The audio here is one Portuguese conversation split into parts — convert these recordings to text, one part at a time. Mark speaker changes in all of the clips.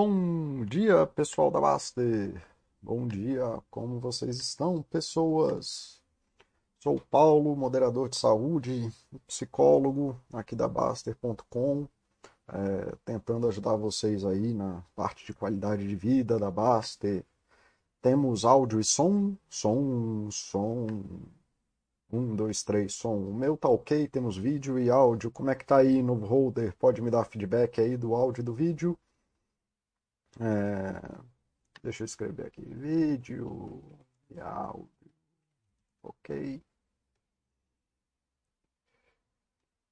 Speaker 1: Bom dia, pessoal da Baster. Bom dia, como vocês estão, pessoas? Sou Paulo, moderador de saúde, psicólogo aqui da Baster.com, é, tentando ajudar vocês aí na parte de qualidade de vida da Baster. Temos áudio e som, som, som. Um, dois, três, som. O meu tá ok, temos vídeo e áudio. Como é que tá aí no holder? Pode me dar feedback aí do áudio e do vídeo? É... Deixa eu escrever aqui. Vídeo e áudio. Ok.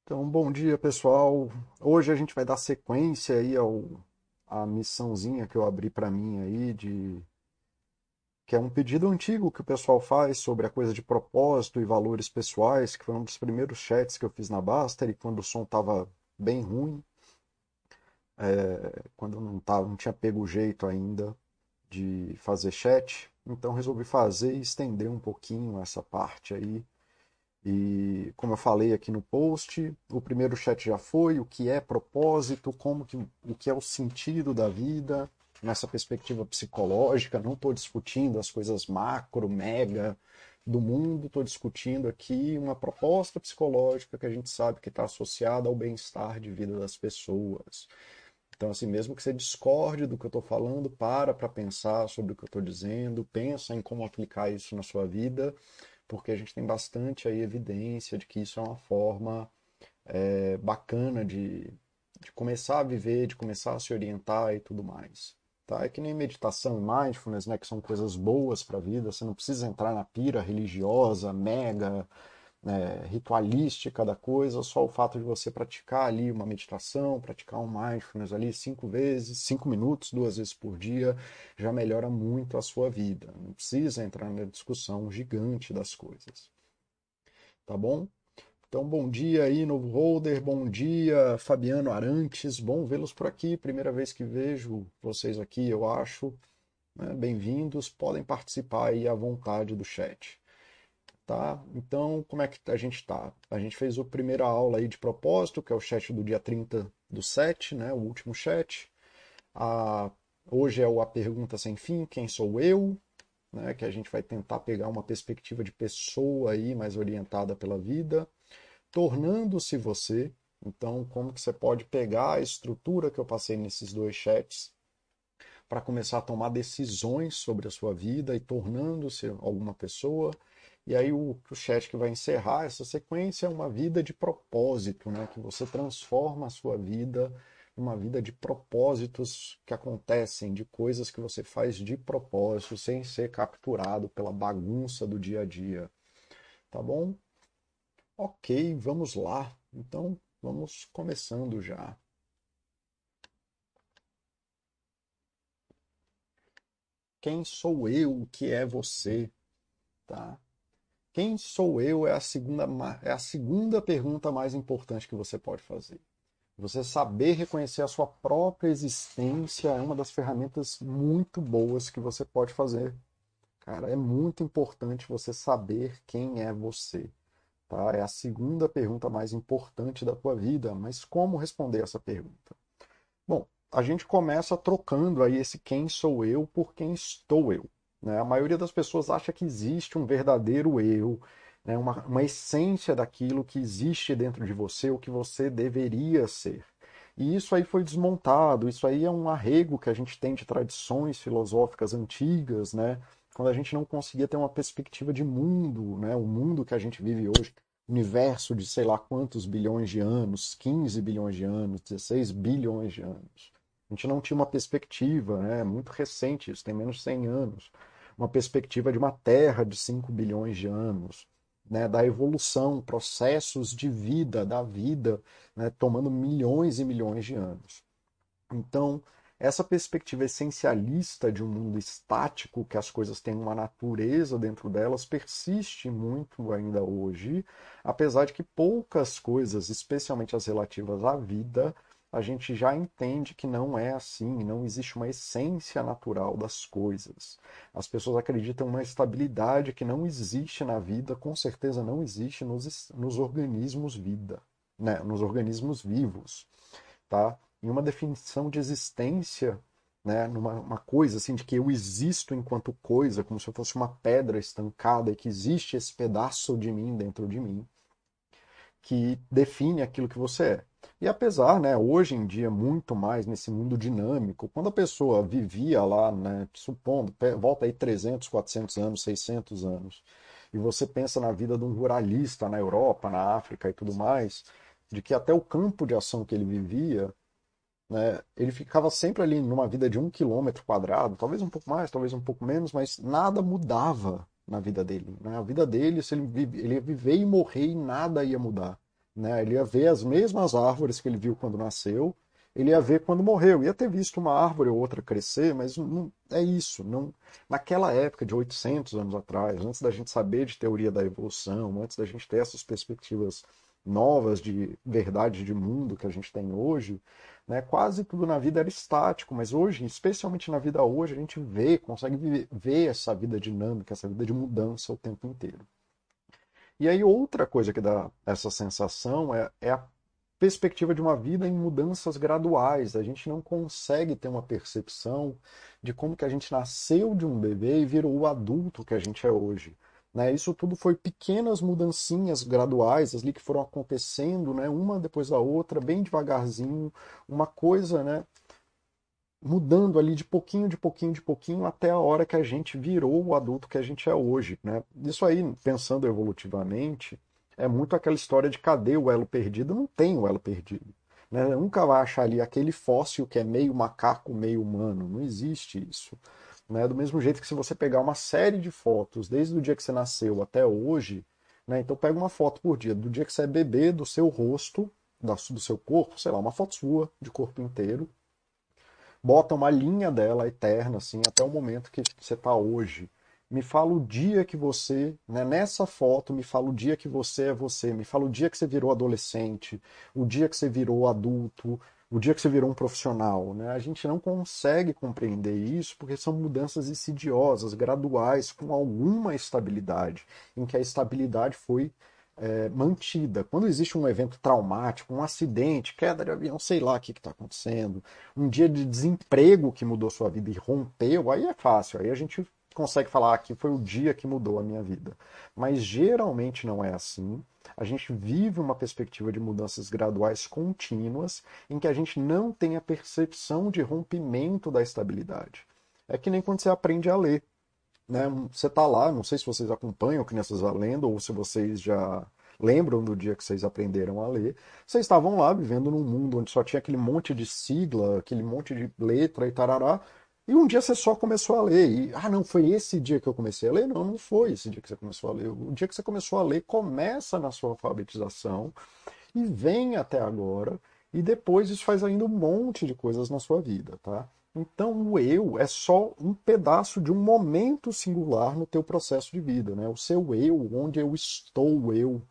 Speaker 1: Então, bom dia, pessoal. Hoje a gente vai dar sequência aí ao a missãozinha que eu abri para mim aí de que é um pedido antigo que o pessoal faz sobre a coisa de propósito e valores pessoais, que foi um dos primeiros chats que eu fiz na Baster e quando o som estava bem ruim, é, quando não, tava, não tinha pego o jeito ainda de fazer chat, então resolvi fazer e estender um pouquinho essa parte aí. E como eu falei aqui no post, o primeiro chat já foi, o que é propósito, como que, o que é o sentido da vida, nessa perspectiva psicológica, não estou discutindo as coisas macro, mega do mundo, estou discutindo aqui uma proposta psicológica que a gente sabe que está associada ao bem-estar de vida das pessoas. Então, assim, mesmo que você discorde do que eu estou falando, para para pensar sobre o que eu estou dizendo, pensa em como aplicar isso na sua vida, porque a gente tem bastante aí evidência de que isso é uma forma é, bacana de, de começar a viver, de começar a se orientar e tudo mais. Tá? É que nem meditação e mindfulness, né, que são coisas boas para a vida, você não precisa entrar na pira religiosa, mega, né, ritualística da coisa, só o fato de você praticar ali uma meditação, praticar um mindfulness ali cinco vezes, cinco minutos, duas vezes por dia, já melhora muito a sua vida. Não precisa entrar na discussão gigante das coisas. Tá bom? Então, bom dia aí, novo holder, bom dia, Fabiano Arantes, bom vê-los por aqui, primeira vez que vejo vocês aqui, eu acho. Né? Bem-vindos, podem participar aí à vontade do chat. Tá? Então, como é que a gente está? A gente fez a primeira aula aí de propósito, que é o chat do dia 30 do 7, né? o último chat. A... Hoje é o A Pergunta Sem Fim, quem sou eu? Né? Que a gente vai tentar pegar uma perspectiva de pessoa aí mais orientada pela vida tornando-se você. Então, como que você pode pegar a estrutura que eu passei nesses dois chats para começar a tomar decisões sobre a sua vida e tornando-se alguma pessoa. E aí o, o chat que vai encerrar essa sequência é uma vida de propósito, né? que você transforma a sua vida uma vida de propósitos que acontecem, de coisas que você faz de propósito, sem ser capturado pela bagunça do dia a dia. Tá bom? Ok, vamos lá. Então, vamos começando já. Quem sou eu? O que é você? Tá? Quem sou eu é a segunda é a segunda pergunta mais importante que você pode fazer. Você saber reconhecer a sua própria existência é uma das ferramentas muito boas que você pode fazer. Cara, é muito importante você saber quem é você. Tá? É a segunda pergunta mais importante da tua vida, mas como responder essa pergunta? Bom, a gente começa trocando aí esse quem sou eu por quem estou eu. Né? A maioria das pessoas acha que existe um verdadeiro eu, né? uma, uma essência daquilo que existe dentro de você, o que você deveria ser. E isso aí foi desmontado, isso aí é um arrego que a gente tem de tradições filosóficas antigas, né? quando a gente não conseguia ter uma perspectiva de mundo, né? o mundo que a gente vive hoje, universo de sei lá quantos bilhões de anos, 15 bilhões de anos, 16 bilhões de anos. A gente não tinha uma perspectiva, né? muito recente, isso tem menos de 100 anos, uma perspectiva de uma Terra de 5 bilhões de anos, né? da evolução, processos de vida, da vida, né? tomando milhões e milhões de anos. Então, essa perspectiva essencialista de um mundo estático, que as coisas têm uma natureza dentro delas, persiste muito ainda hoje, apesar de que poucas coisas, especialmente as relativas à vida, a gente já entende que não é assim, não existe uma essência natural das coisas. As pessoas acreditam uma estabilidade que não existe na vida, com certeza não existe nos, nos organismos vida, né? nos organismos vivos. Tá? em uma definição de existência né, numa uma coisa assim de que eu existo enquanto coisa, como se eu fosse uma pedra estancada e que existe esse pedaço de mim dentro de mim que define aquilo que você é. E apesar, né, hoje em dia, muito mais nesse mundo dinâmico, quando a pessoa vivia lá, né, supondo, volta aí 300, 400 anos, 600 anos, e você pensa na vida de um ruralista na Europa, na África e tudo mais, de que até o campo de ação que ele vivia, né, ele ficava sempre ali numa vida de um quilômetro quadrado, talvez um pouco mais, talvez um pouco menos, mas nada mudava na vida dele. Né? A vida dele, se ele, vive, ele ia viver e morrer e nada ia mudar. Né? Ele ia ver as mesmas árvores que ele viu quando nasceu, ele ia ver quando morreu. Ia ter visto uma árvore ou outra crescer, mas não, é isso. Não, naquela época de 800 anos atrás, antes da gente saber de teoria da evolução, antes da gente ter essas perspectivas novas de verdade de mundo que a gente tem hoje, né, quase tudo na vida era estático, mas hoje, especialmente na vida hoje, a gente vê, consegue ver, essa vida dinâmica, essa vida de mudança o tempo inteiro. E aí outra coisa que dá essa sensação é, é a perspectiva de uma vida em mudanças graduais. A gente não consegue ter uma percepção de como que a gente nasceu de um bebê e virou o adulto que a gente é hoje. Né? Isso tudo foi pequenas mudancinhas graduais ali que foram acontecendo, né? uma depois da outra, bem devagarzinho, uma coisa né? Mudando ali de pouquinho, de pouquinho, de pouquinho, até a hora que a gente virou o adulto que a gente é hoje. Né? Isso aí, pensando evolutivamente, é muito aquela história de cadê o elo perdido? Não tem o elo perdido. Né? Nunca vai achar ali aquele fóssil que é meio macaco, meio humano. Não existe isso. Né? Do mesmo jeito que se você pegar uma série de fotos, desde o dia que você nasceu até hoje, né? então pega uma foto por dia, do dia que você é bebê, do seu rosto, do seu corpo, sei lá, uma foto sua de corpo inteiro, bota uma linha dela eterna, assim, até o momento que você está hoje. Me fala o dia que você, né, nessa foto, me fala o dia que você é você, me fala o dia que você virou adolescente, o dia que você virou adulto, o dia que você virou um profissional. Né? A gente não consegue compreender isso porque são mudanças insidiosas, graduais, com alguma estabilidade, em que a estabilidade foi é, mantida. Quando existe um evento traumático, um acidente, queda de avião, sei lá o que está acontecendo, um dia de desemprego que mudou sua vida e rompeu, aí é fácil, aí a gente consegue falar ah, que foi o dia que mudou a minha vida. Mas geralmente não é assim. A gente vive uma perspectiva de mudanças graduais contínuas em que a gente não tem a percepção de rompimento da estabilidade. É que nem quando você aprende a ler. Né? Você está lá, não sei se vocês acompanham Crianças a Lendo ou se vocês já lembram do dia que vocês aprenderam a ler. Vocês estavam lá vivendo num mundo onde só tinha aquele monte de sigla, aquele monte de letra e tarará. E um dia você só começou a ler. E, ah, não, foi esse dia que eu comecei a ler? Não, não foi esse dia que você começou a ler. O dia que você começou a ler começa na sua alfabetização e vem até agora. E depois isso faz ainda um monte de coisas na sua vida, tá? Então o eu é só um pedaço de um momento singular no teu processo de vida, né? O seu eu, onde eu estou, eu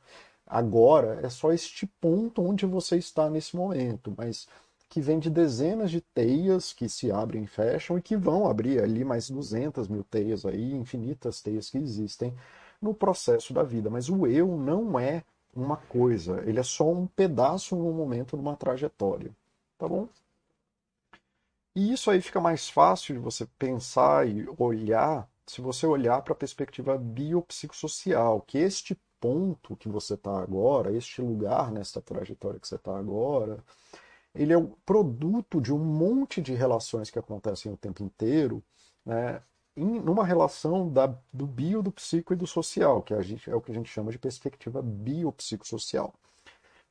Speaker 1: agora, é só este ponto onde você está nesse momento, mas que vem de dezenas de teias que se abrem e fecham e que vão abrir ali mais 200 mil teias aí, infinitas teias que existem no processo da vida. Mas o eu não é uma coisa, ele é só um pedaço num momento, numa trajetória. Tá bom? E isso aí fica mais fácil de você pensar e olhar se você olhar para a perspectiva biopsicossocial, que este ponto que você está agora, este lugar nessa trajetória que você está agora, ele é o produto de um monte de relações que acontecem o tempo inteiro, né, em, numa relação da, do bio, do psico e do social, que a gente, é o que a gente chama de perspectiva biopsicossocial.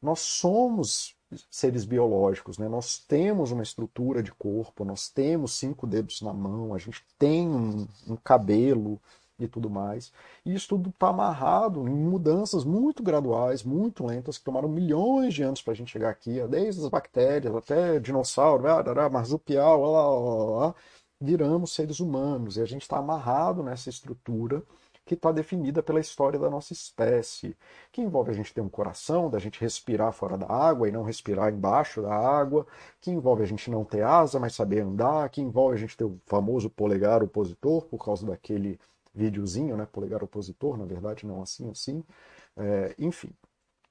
Speaker 1: Nós somos seres biológicos, né? nós temos uma estrutura de corpo, nós temos cinco dedos na mão, a gente tem um, um cabelo, e tudo mais. E isso tudo está amarrado em mudanças muito graduais, muito lentas, que tomaram milhões de anos para a gente chegar aqui, desde as bactérias até dinossauro, marsupial, lá, lá, lá, viramos seres humanos. E a gente está amarrado nessa estrutura que está definida pela história da nossa espécie, que envolve a gente ter um coração, da gente respirar fora da água e não respirar embaixo da água, que envolve a gente não ter asa, mas saber andar, que envolve a gente ter o famoso polegar opositor por causa daquele videozinho, né? Polegar opositor, na verdade, não assim, assim. É, enfim,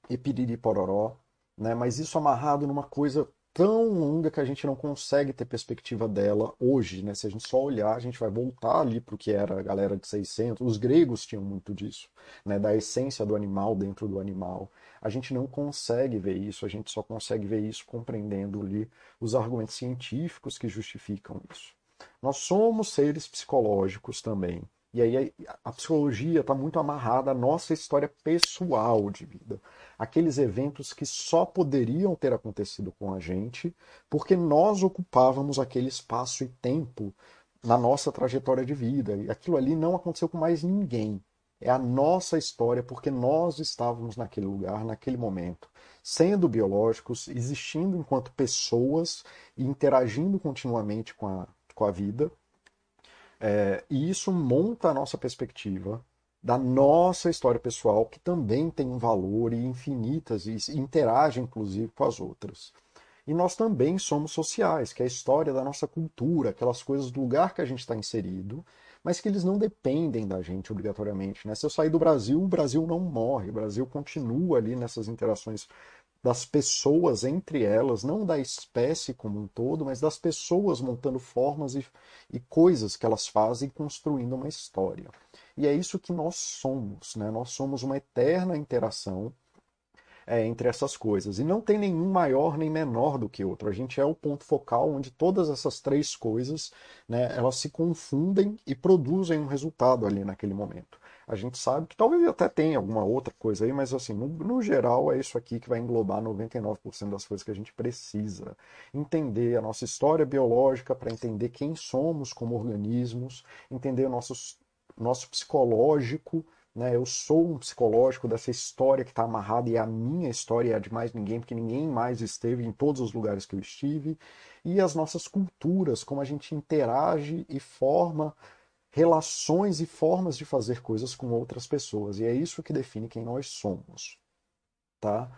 Speaker 1: e piriri pororó, né? Mas isso amarrado numa coisa tão longa que a gente não consegue ter perspectiva dela hoje, né? Se a gente só olhar, a gente vai voltar ali para o que era a galera de 600. Os gregos tinham muito disso, né? Da essência do animal dentro do animal. A gente não consegue ver isso, a gente só consegue ver isso compreendendo ali os argumentos científicos que justificam isso. Nós somos seres psicológicos também. E aí a psicologia está muito amarrada à nossa história pessoal de vida. Aqueles eventos que só poderiam ter acontecido com a gente, porque nós ocupávamos aquele espaço e tempo na nossa trajetória de vida. E aquilo ali não aconteceu com mais ninguém. É a nossa história, porque nós estávamos naquele lugar, naquele momento, sendo biológicos, existindo enquanto pessoas e interagindo continuamente com a, com a vida é, e isso monta a nossa perspectiva da nossa história pessoal, que também tem um valor e infinitas, e interage inclusive com as outras. E nós também somos sociais, que é a história da nossa cultura, aquelas coisas do lugar que a gente está inserido, mas que eles não dependem da gente obrigatoriamente. Né? Se eu sair do Brasil, o Brasil não morre, o Brasil continua ali nessas interações das pessoas entre elas, não da espécie como um todo, mas das pessoas montando formas e, e coisas que elas fazem construindo uma história. E é isso que nós somos, né? Nós somos uma eterna interação é, entre essas coisas. E não tem nenhum maior nem menor do que outro. A gente é o ponto focal onde todas essas três coisas né, elas se confundem e produzem um resultado ali naquele momento a gente sabe que talvez até tenha alguma outra coisa aí, mas assim, no, no geral é isso aqui que vai englobar 99% das coisas que a gente precisa. Entender a nossa história biológica para entender quem somos como organismos, entender o nosso, nosso psicológico, né? Eu sou um psicológico dessa história que está amarrada e é a minha história é a de mais ninguém, porque ninguém mais esteve em todos os lugares que eu estive. E as nossas culturas, como a gente interage e forma relações e formas de fazer coisas com outras pessoas. E é isso que define quem nós somos. Tá?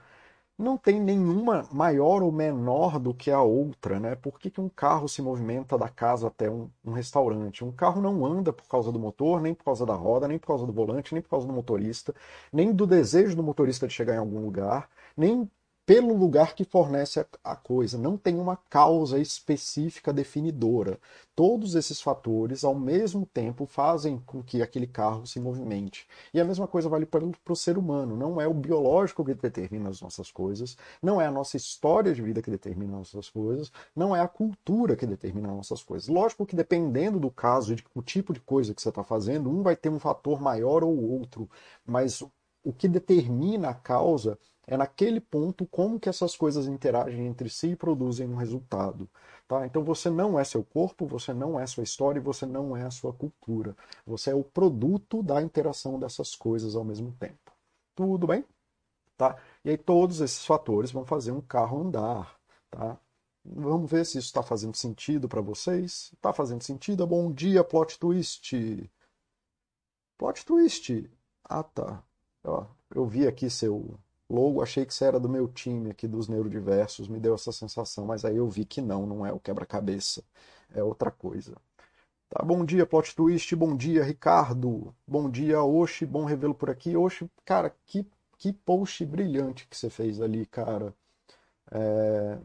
Speaker 1: Não tem nenhuma maior ou menor do que a outra, né? Por que, que um carro se movimenta da casa até um, um, restaurante? Um carro não anda por causa do motor, nem por causa da roda, nem por causa do volante, nem por causa do motorista, nem do desejo do motorista de chegar em algum lugar, nem pelo lugar que fornece a, coisa. Não tem uma causa específica definidora. Todos esses fatores, ao mesmo tempo, fazem com que aquele carro se movimente. E a mesma coisa vale para, o ser humano. Não é o biológico que determina as nossas coisas, não é a nossa história de vida que determina as nossas coisas, não é a cultura que determina as nossas coisas. Lógico que dependendo do caso e do tipo de coisa que você está fazendo, um vai ter um fator maior ou outro, mas o que determina a causa é naquele ponto como que essas coisas interagem entre si e produzem um resultado. Tá? Então você não é seu corpo, você não é sua história e você não é a sua cultura. Você é o produto da interação dessas coisas ao mesmo tempo. Tudo bem? Tá? E aí todos esses fatores vão fazer um carro andar. Tá? Vamos ver se isso está fazendo sentido para vocês. Está fazendo sentido? Bom dia, plot twist. Plot twist. Ah, tá. Ó, eu vi aqui seu logo, achei que você era do meu time aqui dos neurodiversos, me deu essa sensação, mas aí eu vi que não, não é o quebra-cabeça, é outra coisa. Tá, bom dia, plot twist, bom dia, Ricardo, bom dia, Oxi, bom revelo por aqui. Oxi, cara, que, que post brilhante que você fez ali, cara. É...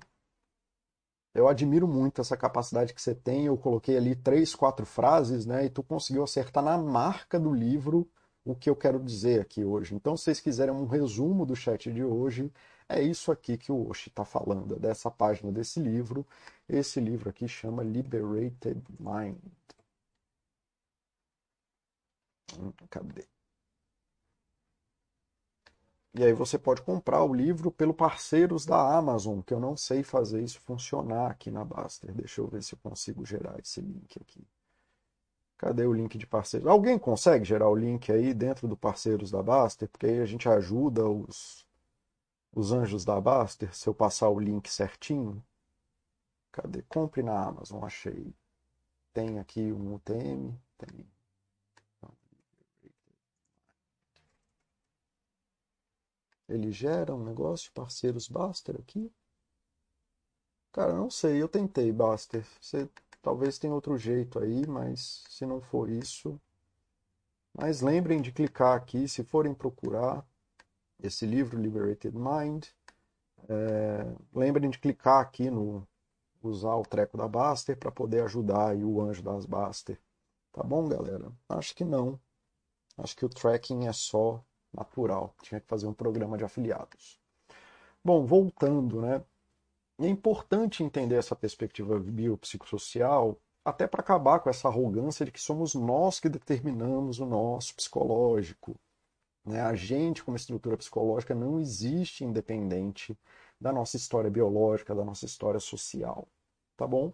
Speaker 1: Eu admiro muito essa capacidade que você tem. Eu coloquei ali três, quatro frases, né? E tu conseguiu acertar na marca do livro o que eu quero dizer aqui hoje. Então, se vocês quiserem um resumo do chat de hoje, é isso aqui que o Oshi está falando, dessa página desse livro. Esse livro aqui chama Liberated Mind. Hum, cadê? E aí você pode comprar o livro pelo parceiros da Amazon, que eu não sei fazer isso funcionar aqui na Baster. Deixa eu ver se eu consigo gerar esse link aqui. Cadê o link de parceiros? Alguém consegue gerar o link aí dentro do parceiros da Baster? Porque aí a gente ajuda os, os anjos da Baster, se eu passar o link certinho. Cadê? Compre na Amazon, achei. Tem aqui um UTM, tem. Ele gera um negócio, parceiros Baster aqui. Cara, não sei, eu tentei, Baster. Você Talvez tenha outro jeito aí, mas se não for isso. Mas lembrem de clicar aqui se forem procurar esse livro, Liberated Mind. É, lembrem de clicar aqui no usar o treco da Baster para poder ajudar aí o anjo das Baster. Tá bom, galera? Acho que não. Acho que o tracking é só natural. Tinha que fazer um programa de afiliados. Bom, voltando, né? É importante entender essa perspectiva biopsicossocial até para acabar com essa arrogância de que somos nós que determinamos o nosso psicológico. Né? A gente, como estrutura psicológica, não existe independente da nossa história biológica, da nossa história social. Tá bom?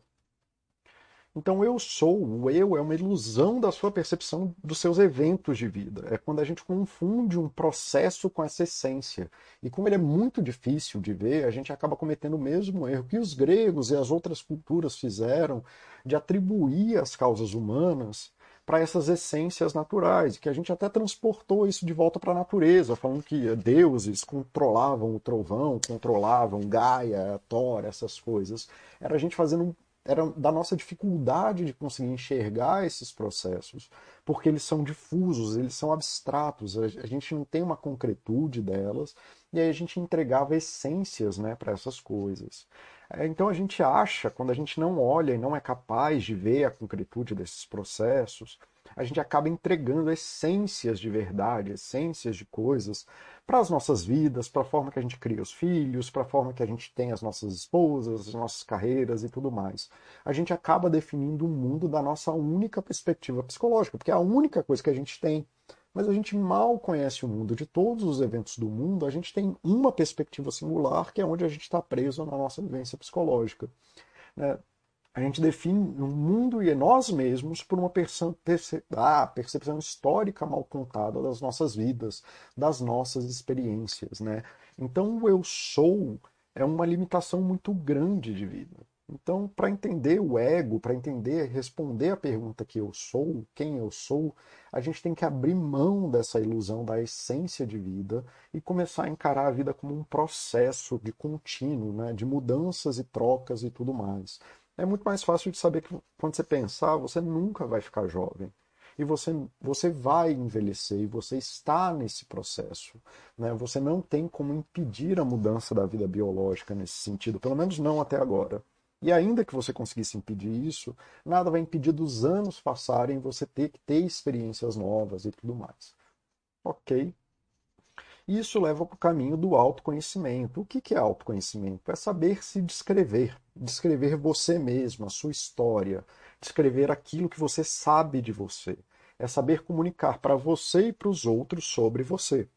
Speaker 1: Então, eu sou, o eu é uma ilusão da sua percepção dos seus eventos de vida. É quando a gente confunde um processo com essa essência. E como ele é muito difícil de ver, a gente acaba cometendo o mesmo erro que os gregos e as outras culturas fizeram de atribuir as causas humanas para essas essências naturais, que a gente até transportou isso de volta para a natureza, falando que deuses controlavam o trovão, controlavam Gaia, Thor, essas coisas. Era a gente fazendo era da nossa dificuldade de conseguir enxergar esses processos, porque eles são difusos, eles são abstratos, a gente não tem uma concretude delas, e aí a gente entregava essências né, para essas coisas. É, então a gente acha, quando a gente não olha e não é capaz de ver a concretude desses processos, a gente acaba entregando essências de verdade, essências de coisas para as nossas vidas, para a forma que a gente cria os filhos, para a forma que a gente tem as nossas esposas, as nossas carreiras e tudo mais. A gente acaba definindo o mundo da nossa única perspectiva psicológica, porque é a única coisa que a gente tem. Mas a gente mal conhece o mundo. De todos os eventos do mundo, a gente tem uma perspectiva singular, que é onde a gente está preso na nossa vivência psicológica. Né? A gente define o mundo e nós mesmos por uma ah, percepção histórica mal contada das nossas vidas, das nossas experiências. Né? Então, o eu sou é uma limitação muito grande de vida. Então, para entender o ego, para entender, responder a pergunta que eu sou, quem eu sou, a gente tem que abrir mão dessa ilusão da essência de vida e começar a encarar a vida como um processo de contínuo, né, de mudanças e trocas e tudo mais é muito mais fácil de saber que quando você pensar, você nunca vai ficar jovem. E você, você vai envelhecer e você está nesse processo. Né? Você não tem como impedir a mudança da vida biológica nesse sentido, pelo menos não até agora. E ainda que você conseguisse impedir isso, nada vai impedir dos anos passarem você ter que ter experiências novas e tudo mais. Ok? Isso leva para o caminho do autoconhecimento. O que é autoconhecimento? É saber se descrever, descrever você mesmo, a sua história, descrever aquilo que você sabe de você. É saber comunicar para você e para os outros sobre você.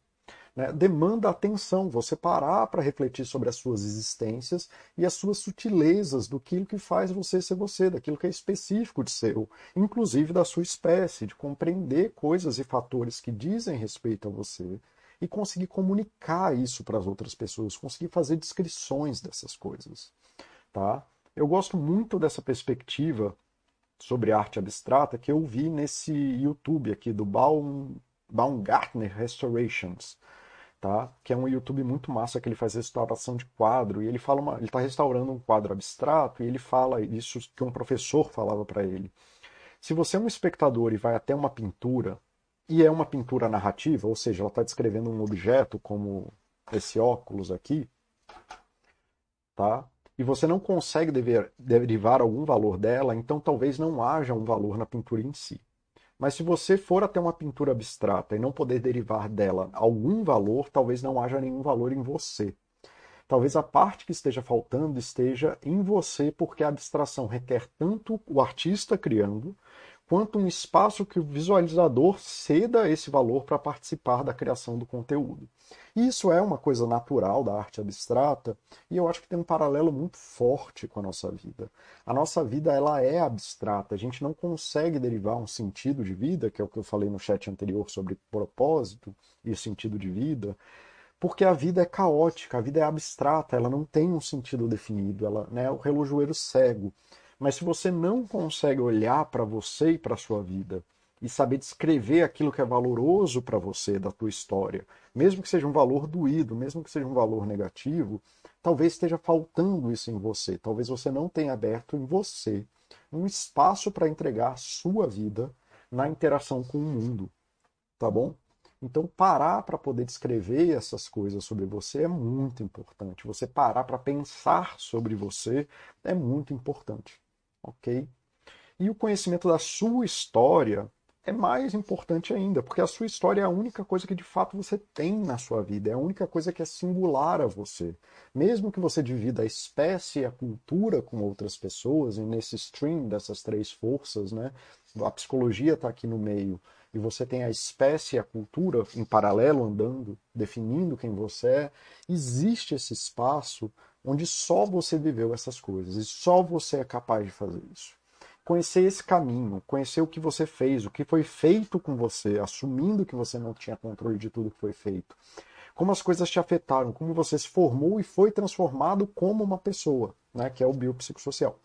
Speaker 1: Né? Demanda atenção, você parar para refletir sobre as suas existências e as suas sutilezas do que faz você ser você, daquilo que é específico de seu, inclusive da sua espécie, de compreender coisas e fatores que dizem respeito a você e conseguir comunicar isso para as outras pessoas, conseguir fazer descrições dessas coisas, tá? Eu gosto muito dessa perspectiva sobre arte abstrata que eu vi nesse YouTube aqui do Baum, Baumgartner Restorations, tá? Que é um YouTube muito massa que ele faz restauração de quadro e ele fala uma, ele está restaurando um quadro abstrato e ele fala isso que um professor falava para ele. Se você é um espectador e vai até uma pintura e é uma pintura narrativa, ou seja, ela está descrevendo um objeto como esse óculos aqui, tá? E você não consegue dever, derivar algum valor dela, então talvez não haja um valor na pintura em si. Mas se você for até uma pintura abstrata e não poder derivar dela algum valor, talvez não haja nenhum valor em você. Talvez a parte que esteja faltando esteja em você, porque a abstração requer tanto o artista criando, quanto um espaço que o visualizador ceda esse valor para participar da criação do conteúdo. Isso é uma coisa natural da arte abstrata e eu acho que tem um paralelo muito forte com a nossa vida. A nossa vida ela é abstrata, a gente não consegue derivar um sentido de vida, que é o que eu falei no chat anterior sobre propósito e sentido de vida, porque a vida é caótica, a vida é abstrata, ela não tem um sentido definido, ela né, é o relojoeiro cego. Mas se você não consegue olhar para você e para sua vida e saber descrever aquilo que é valoroso para você da tua história, mesmo que seja um valor doído, mesmo que seja um valor negativo, talvez esteja faltando isso em você. Talvez você não tenha aberto em você um espaço para entregar sua vida na interação com o mundo, tá bom? Então, parar para poder descrever essas coisas sobre você é muito importante. Você parar para pensar sobre você é muito importante, ok? E o conhecimento da sua história é mais importante ainda, porque a sua história é a única coisa que de fato você tem na sua vida, é a única coisa que é singular a você. Mesmo que você divida a espécie e a cultura com outras pessoas, e nesse stream dessas três forças, né, a psicologia está aqui no meio, e você tem a espécie e a cultura em paralelo andando, definindo quem você é, existe esse espaço onde só você viveu essas coisas, e só você é capaz de fazer isso conhecer esse caminho, conhecer o que você fez, o que foi feito com você, assumindo que você não tinha controle de tudo que foi feito. Como as coisas te afetaram, como você se formou e foi transformado como uma pessoa, né, que é o biopsicossocial.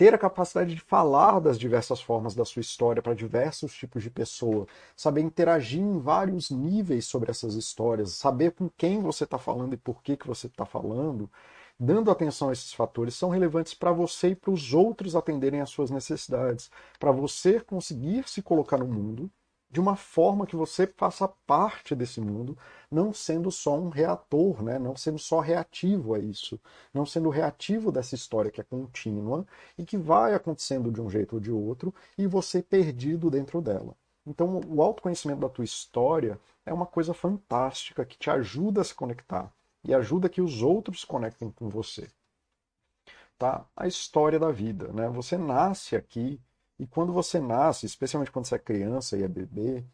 Speaker 1: Ter a capacidade de falar das diversas formas da sua história para diversos tipos de pessoa, saber interagir em vários níveis sobre essas histórias, saber com quem você está falando e por que, que você está falando, dando atenção a esses fatores, são relevantes para você e para os outros atenderem às suas necessidades, para você conseguir se colocar no mundo de uma forma que você faça parte desse mundo, não sendo só um reator, né? não sendo só reativo a isso, não sendo reativo dessa história que é contínua e que vai acontecendo de um jeito ou de outro e você perdido dentro dela. Então, o autoconhecimento da tua história é uma coisa fantástica que te ajuda a se conectar e ajuda que os outros conectem com você. Tá? A história da vida, né? Você nasce aqui e quando você nasce, especialmente quando você é criança e é bebê,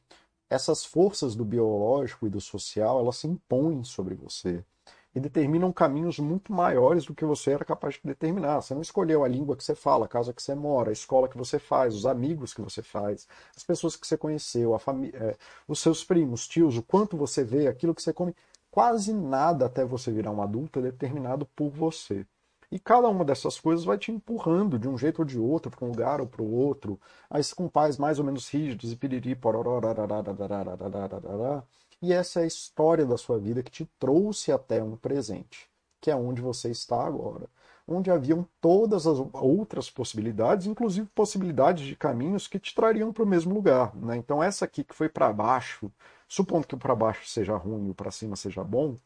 Speaker 1: essas forças do biológico e do social, elas se impõem sobre você e determinam caminhos muito maiores do que você era capaz de determinar. Você não escolheu a língua que você fala, a casa que você mora, a escola que você faz, os amigos que você faz, as pessoas que você conheceu, é, os seus primos, tios, o quanto você vê, aquilo que você come quase nada até você virar um adulto é determinado por você. E cada uma dessas coisas vai te empurrando de um jeito ou de outro, para um lugar ou para o outro, aí com pais mais ou menos rígidos e piriri, e essa é a história da sua vida que te trouxe até um presente, que é onde você está agora. Onde haviam todas as outras possibilidades, inclusive possibilidades de caminhos que te trariam para o mesmo lugar. Né? Então, essa aqui que foi para baixo, Supondo que o para baixo seja ruim e o para cima seja bom,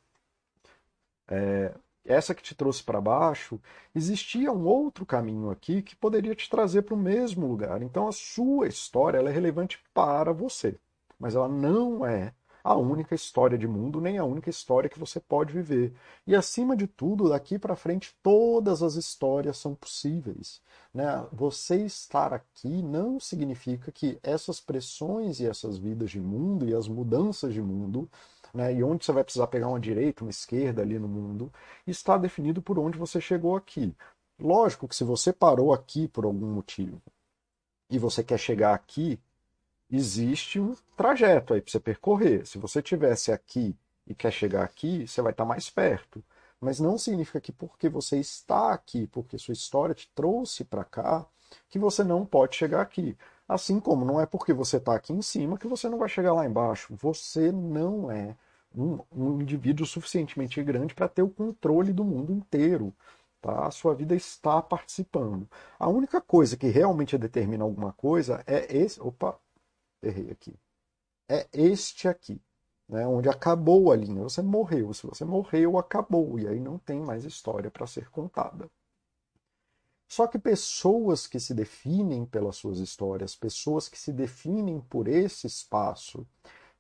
Speaker 1: é, essa que te trouxe para baixo, existia um outro caminho aqui que poderia te trazer para o mesmo lugar. Então a sua história é relevante para você, mas ela não é a única história de mundo, nem a única história que você pode viver. E acima de tudo, daqui para frente, todas as histórias são possíveis. Né? Você estar aqui não significa que essas pressões e essas vidas de mundo e as mudanças de mundo né, e onde você vai precisar pegar uma direita, uma esquerda ali no mundo, está definido por onde você chegou aqui. Lógico que se você parou aqui por algum motivo e você quer chegar aqui, existe um trajeto aí para você percorrer. Se você tivesse aqui e quer chegar aqui, você vai estar mais perto. Mas não significa que porque você está aqui, porque sua história te trouxe para cá, que você não pode chegar aqui. Assim como não é porque você está aqui em cima que você não vai chegar lá embaixo. Você não é um, um indivíduo suficientemente grande para ter o controle do mundo inteiro. Tá? A sua vida está participando. A única coisa que realmente determina alguma coisa é esse. Opa, errei aqui. É este aqui, né, onde acabou a linha. Você morreu. Se você morreu, acabou. E aí não tem mais história para ser contada. Só que pessoas que se definem pelas suas histórias, pessoas que se definem por esse espaço,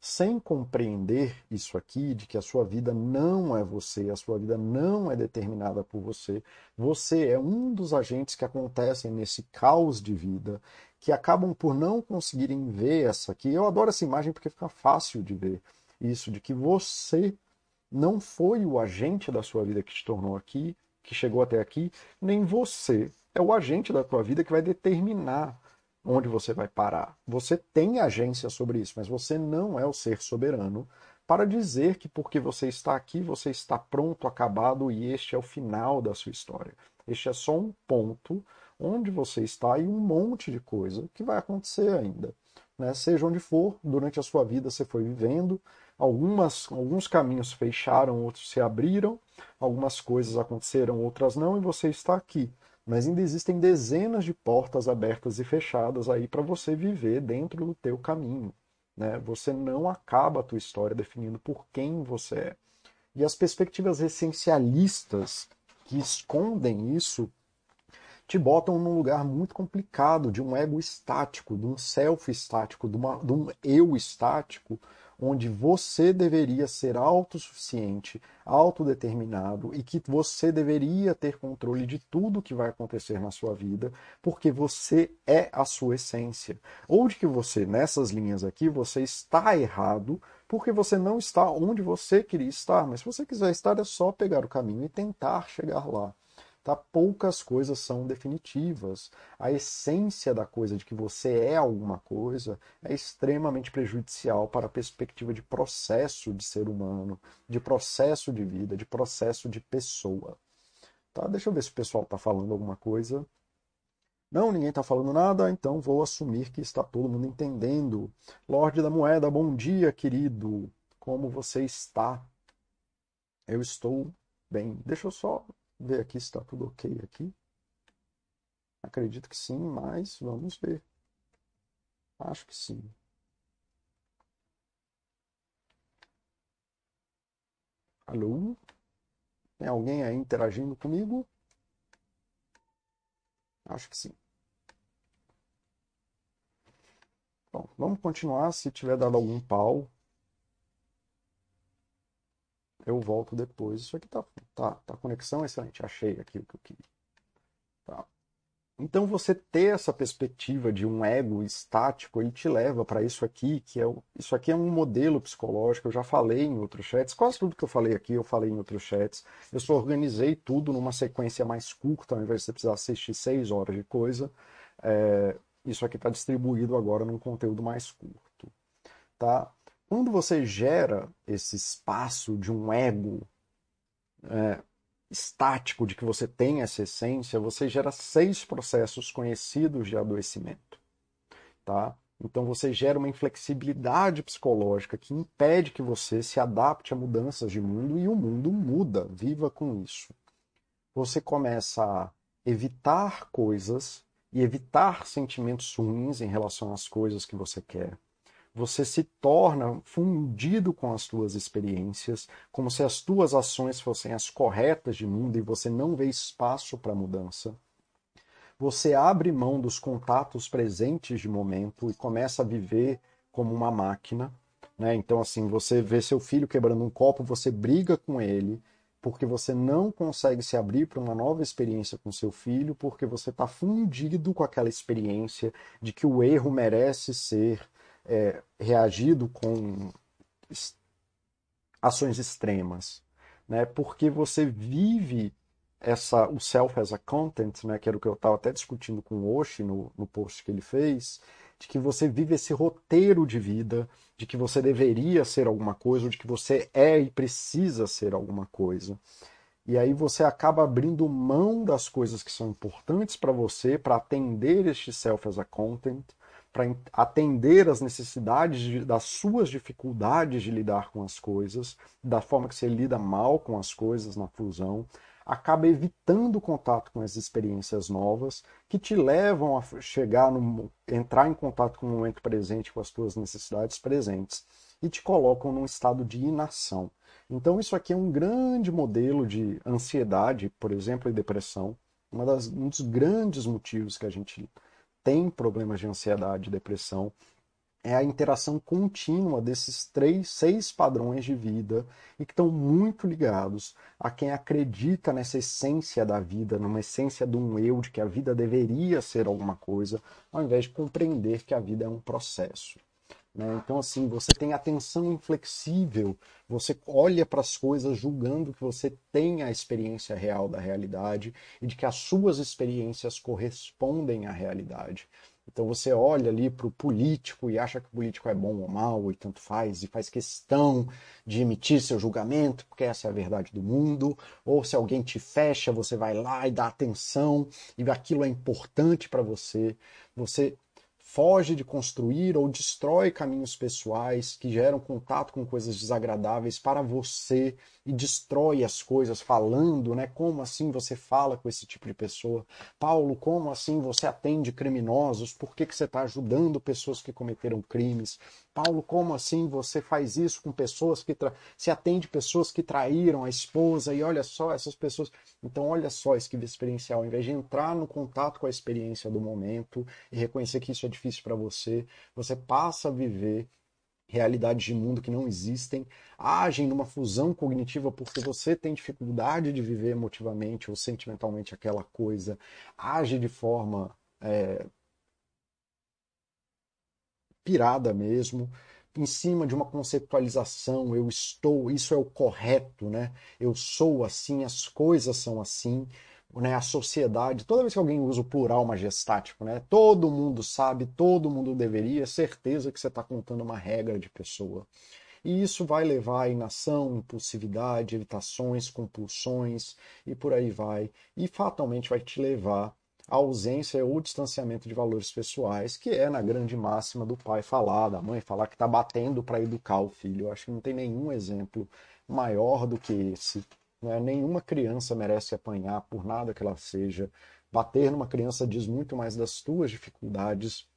Speaker 1: sem compreender isso aqui, de que a sua vida não é você, a sua vida não é determinada por você, você é um dos agentes que acontecem nesse caos de vida, que acabam por não conseguirem ver essa aqui. Eu adoro essa imagem porque fica fácil de ver isso, de que você não foi o agente da sua vida que te tornou aqui, que chegou até aqui, nem você é o agente da tua vida que vai determinar onde você vai parar. Você tem agência sobre isso, mas você não é o ser soberano para dizer que porque você está aqui, você está pronto, acabado e este é o final da sua história. Este é só um ponto onde você está e um monte de coisa que vai acontecer ainda. Né? Seja onde for, durante a sua vida você foi vivendo, algumas, alguns caminhos fecharam, outros se abriram, algumas coisas aconteceram, outras não, e você está aqui. Mas ainda existem dezenas de portas abertas e fechadas aí para você viver dentro do teu caminho. Né? Você não acaba a tua história definindo por quem você é. E as perspectivas essencialistas que escondem isso te botam num lugar muito complicado de um ego estático, de um self estático, de, uma, de um eu estático, onde você deveria ser autossuficiente, autodeterminado e que você deveria ter controle de tudo que vai acontecer na sua vida, porque você é a sua essência. Ou de que você, nessas linhas aqui, você está errado porque você não está onde você queria estar, mas se você quiser estar, é só pegar o caminho e tentar chegar lá. Tá? Poucas coisas são definitivas. A essência da coisa, de que você é alguma coisa, é extremamente prejudicial para a perspectiva de processo de ser humano, de processo de vida, de processo de pessoa. Tá? Deixa eu ver se o pessoal está falando alguma coisa. Não, ninguém está falando nada, então vou assumir que está todo mundo entendendo. Lorde da Moeda, bom dia, querido. Como você está? Eu estou bem. Deixa eu só ver aqui se está tudo ok aqui. Acredito que sim, mas vamos ver. Acho que sim. Alô? Tem alguém aí interagindo comigo? Acho que sim. Bom, vamos continuar. Se tiver dado algum pau, eu volto depois. Isso aqui tá, tá, tá conexão excelente. Achei aqui o que eu queria. Tá. Então você ter essa perspectiva de um ego estático, ele te leva para isso aqui, que é o, isso aqui é um modelo psicológico, eu já falei em outros chats, quase tudo que eu falei aqui eu falei em outros chats. Eu só organizei tudo numa sequência mais curta, ao invés de você precisar assistir seis horas de coisa. É, isso aqui está distribuído agora num conteúdo mais curto. Tá? Quando você gera esse espaço de um ego é, estático, de que você tem essa essência, você gera seis processos conhecidos de adoecimento. Tá? Então você gera uma inflexibilidade psicológica que impede que você se adapte a mudanças de mundo e o mundo muda. Viva com isso. Você começa a evitar coisas e evitar sentimentos ruins em relação às coisas que você quer você se torna fundido com as tuas experiências, como se as tuas ações fossem as corretas de mundo e você não vê espaço para mudança. Você abre mão dos contatos presentes de momento e começa a viver como uma máquina. Né? Então, assim, você vê seu filho quebrando um copo, você briga com ele, porque você não consegue se abrir para uma nova experiência com seu filho, porque você está fundido com aquela experiência de que o erro merece ser é, reagido com ações extremas, né? Porque você vive essa o self as a content, né? Que era o que eu estava até discutindo com o Oshi no, no post que ele fez, de que você vive esse roteiro de vida, de que você deveria ser alguma coisa, de que você é e precisa ser alguma coisa. E aí você acaba abrindo mão das coisas que são importantes para você para atender este self as a content para atender às necessidades de, das suas dificuldades de lidar com as coisas, da forma que você lida mal com as coisas na fusão, acaba evitando o contato com as experiências novas que te levam a chegar no, entrar em contato com o momento presente, com as tuas necessidades presentes e te colocam num estado de inação. Então isso aqui é um grande modelo de ansiedade, por exemplo, e depressão. Uma das, um dos grandes motivos que a gente tem problemas de ansiedade e depressão é a interação contínua desses três, seis padrões de vida e que estão muito ligados a quem acredita nessa essência da vida, numa essência de um eu, de que a vida deveria ser alguma coisa, ao invés de compreender que a vida é um processo. Né? Então, assim, você tem atenção inflexível, você olha para as coisas julgando que você tem a experiência real da realidade e de que as suas experiências correspondem à realidade. Então você olha ali para o político e acha que o político é bom ou mal e tanto faz, e faz questão de emitir seu julgamento, porque essa é a verdade do mundo. Ou se alguém te fecha, você vai lá e dá atenção, e aquilo é importante para você. Você foge de construir ou destrói caminhos pessoais que geram contato com coisas desagradáveis para você e destrói as coisas falando, né? Como assim você fala com esse tipo de pessoa? Paulo, como assim você atende criminosos? Por que, que você está ajudando pessoas que cometeram crimes? Paulo, como assim você faz isso com pessoas que tra... se atende pessoas que traíram a esposa e olha só essas pessoas. Então olha só esquiva experiencial, ao invés de entrar no contato com a experiência do momento e reconhecer que isso é difícil para você, você passa a viver realidades de mundo que não existem, agem numa fusão cognitiva porque você tem dificuldade de viver emotivamente ou sentimentalmente aquela coisa, age de forma é, pirada mesmo, em cima de uma conceptualização, eu estou, isso é o correto, né? Eu sou assim, as coisas são assim, né? A sociedade, toda vez que alguém usa o plural majestático, né? Todo mundo sabe, todo mundo deveria, certeza que você está contando uma regra de pessoa. E isso vai levar a inação, impulsividade, evitações, compulsões e por aí vai. E fatalmente vai te levar a ausência ou distanciamento de valores pessoais, que é na grande máxima do pai falar, da mãe falar que está batendo para educar o filho. Eu acho que não tem nenhum exemplo maior do que esse. Né? Nenhuma criança merece apanhar por nada que ela seja. Bater numa criança diz muito mais das tuas dificuldades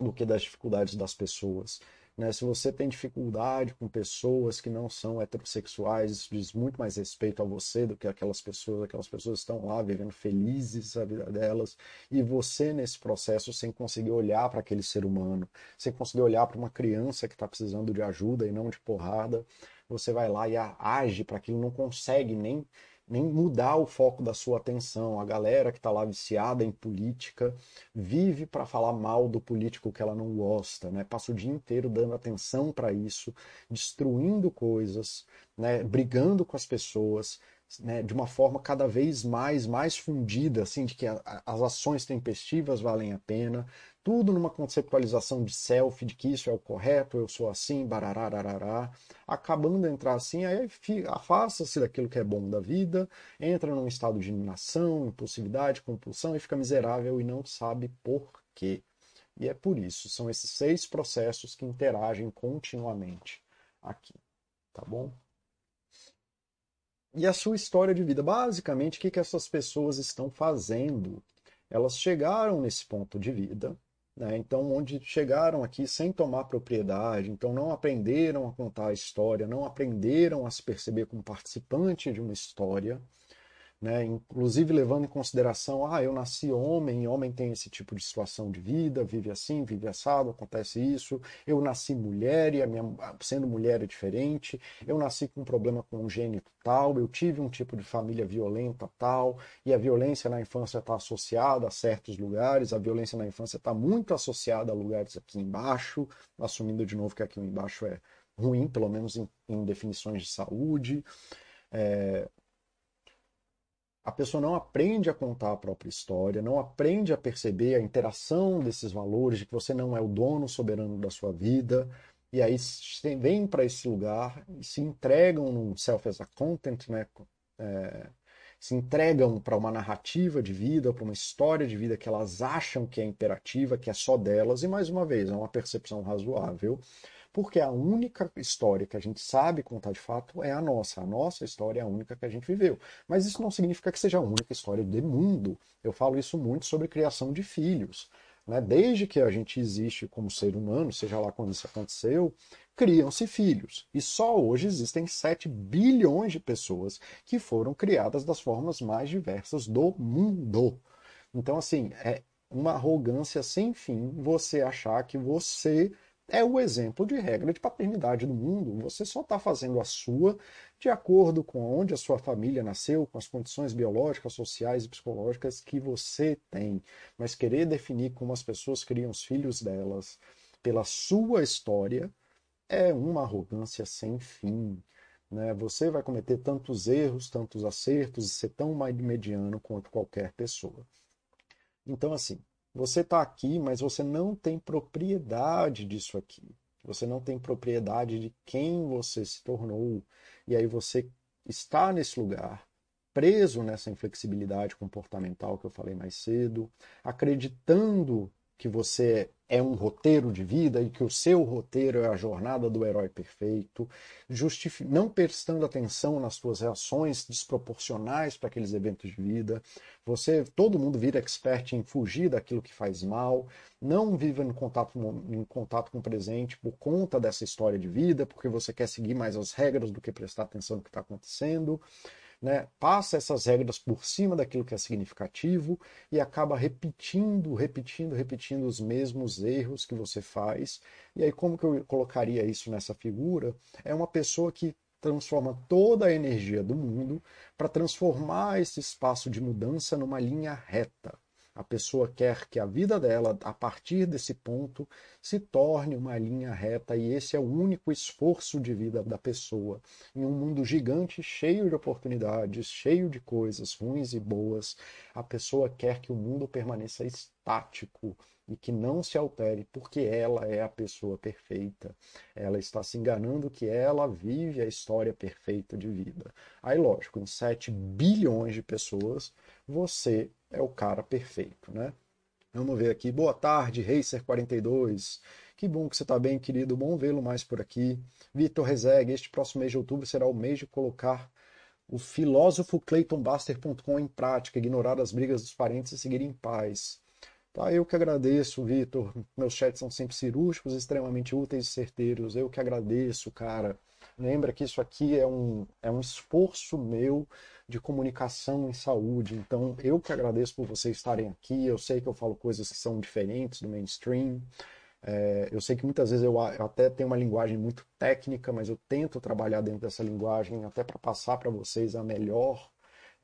Speaker 1: do que das dificuldades das pessoas. Né? Se você tem dificuldade com pessoas que não são heterossexuais, isso diz muito mais respeito a você do que aquelas pessoas. Aquelas pessoas estão lá vivendo felizes a vida delas e você nesse processo sem conseguir olhar para aquele ser humano, sem conseguir olhar para uma criança que está precisando de ajuda e não de porrada, você vai lá e age para aquilo, não consegue nem nem mudar o foco da sua atenção. A galera que está lá viciada em política vive para falar mal do político que ela não gosta, né? Passa o dia inteiro dando atenção para isso, destruindo coisas, né? brigando com as pessoas, né, de uma forma cada vez mais mais fundida, assim, de que a, as ações tempestivas valem a pena, tudo numa conceptualização de self, de que isso é o correto, eu sou assim, bararararará, acabando de entrar assim, aí afasta-se daquilo que é bom da vida, entra num estado de inação, impulsividade, compulsão e fica miserável e não sabe por quê. E é por isso, são esses seis processos que interagem continuamente aqui, tá bom? E a sua história de vida, basicamente, o que, que essas pessoas estão fazendo? Elas chegaram nesse ponto de vida, né? Então, onde chegaram aqui sem tomar propriedade, então não aprenderam a contar a história, não aprenderam a se perceber como participante de uma história, né? inclusive levando em consideração, ah, eu nasci homem, homem tem esse tipo de situação de vida, vive assim, vive assado, acontece isso, eu nasci mulher e a minha, sendo mulher é diferente, eu nasci com um problema congênito tal, eu tive um tipo de família violenta tal, e a violência na infância está associada a certos lugares, a violência na infância está muito associada a lugares aqui embaixo, assumindo de novo que aqui embaixo é ruim, pelo menos em, em definições de saúde, é, a pessoa não aprende a contar a própria história, não aprende a perceber a interação desses valores, de que você não é o dono soberano da sua vida, e aí vem para esse lugar e se entregam num self as a content, né? É, se entregam para uma narrativa de vida, para uma história de vida que elas acham que é imperativa, que é só delas, e mais uma vez, é uma percepção razoável, porque a única história que a gente sabe contar de fato é a nossa. A nossa história é a única que a gente viveu. Mas isso não significa que seja a única história do mundo. Eu falo isso muito sobre criação de filhos. Né? Desde que a gente existe como ser humano, seja lá quando isso aconteceu, criam-se filhos. E só hoje existem 7 bilhões de pessoas que foram criadas das formas mais diversas do mundo. Então, assim, é uma arrogância sem fim você achar que você é o exemplo de regra de paternidade do mundo. Você só está fazendo a sua de acordo com onde a sua família nasceu, com as condições biológicas, sociais e psicológicas que você tem. Mas querer definir como as pessoas criam os filhos delas pela sua história é uma arrogância sem fim. Né? Você vai cometer tantos erros, tantos acertos e ser tão mediano quanto qualquer pessoa. Então, assim, você está aqui, mas você não tem propriedade disso aqui. Você não tem propriedade de quem você se tornou. E aí você está nesse lugar, preso nessa inflexibilidade comportamental que eu falei mais cedo, acreditando que você é um roteiro de vida e que o seu roteiro é a jornada do herói perfeito, não prestando atenção nas suas reações desproporcionais para aqueles eventos de vida. Você, todo mundo vira expert em fugir daquilo que faz mal, não vive em contato, em contato com o presente por conta dessa história de vida, porque você quer seguir mais as regras do que prestar atenção no que está acontecendo né, passa essas regras por cima daquilo que é significativo e acaba repetindo, repetindo, repetindo os mesmos erros que você faz. E aí, como que eu colocaria isso nessa figura? É uma pessoa que transforma toda a energia do mundo para transformar esse espaço de mudança numa linha reta. A pessoa quer que a vida dela, a partir desse ponto, se torne uma linha reta e esse é o único esforço de vida da pessoa. Em um mundo gigante, cheio de oportunidades, cheio de coisas ruins e boas, a pessoa quer que o mundo permaneça estático e que não se altere, porque ela é a pessoa perfeita. Ela está se enganando que ela vive a história perfeita de vida. Aí, lógico, em 7 bilhões de pessoas, você é o cara perfeito, né? Vamos ver aqui. Boa tarde, Racer42. Que bom que você está bem, querido. Bom vê-lo mais por aqui. Vitor Rezegue, este próximo mês de outubro será o mês de colocar o filósofo ClaytonBuster.com em prática, ignorar as brigas dos parentes e seguir em paz. Tá, eu que agradeço, Vitor. Meus chats são sempre cirúrgicos, extremamente úteis e certeiros. Eu que agradeço, cara. Lembra que isso aqui é um, é um esforço meu de comunicação em saúde. Então, eu que agradeço por vocês estarem aqui. Eu sei que eu falo coisas que são diferentes do mainstream. É, eu sei que muitas vezes eu, eu, até tenho uma linguagem muito técnica, mas eu tento trabalhar dentro dessa linguagem até para passar para vocês a melhor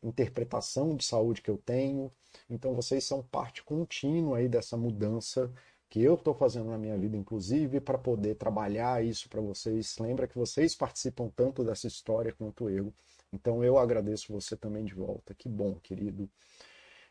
Speaker 1: interpretação de saúde que eu tenho. Então vocês são parte contínua aí dessa mudança que eu estou fazendo na minha vida, inclusive, para poder trabalhar isso para vocês. Lembra que vocês participam tanto dessa história quanto eu. Então eu agradeço você também de volta. Que bom, querido.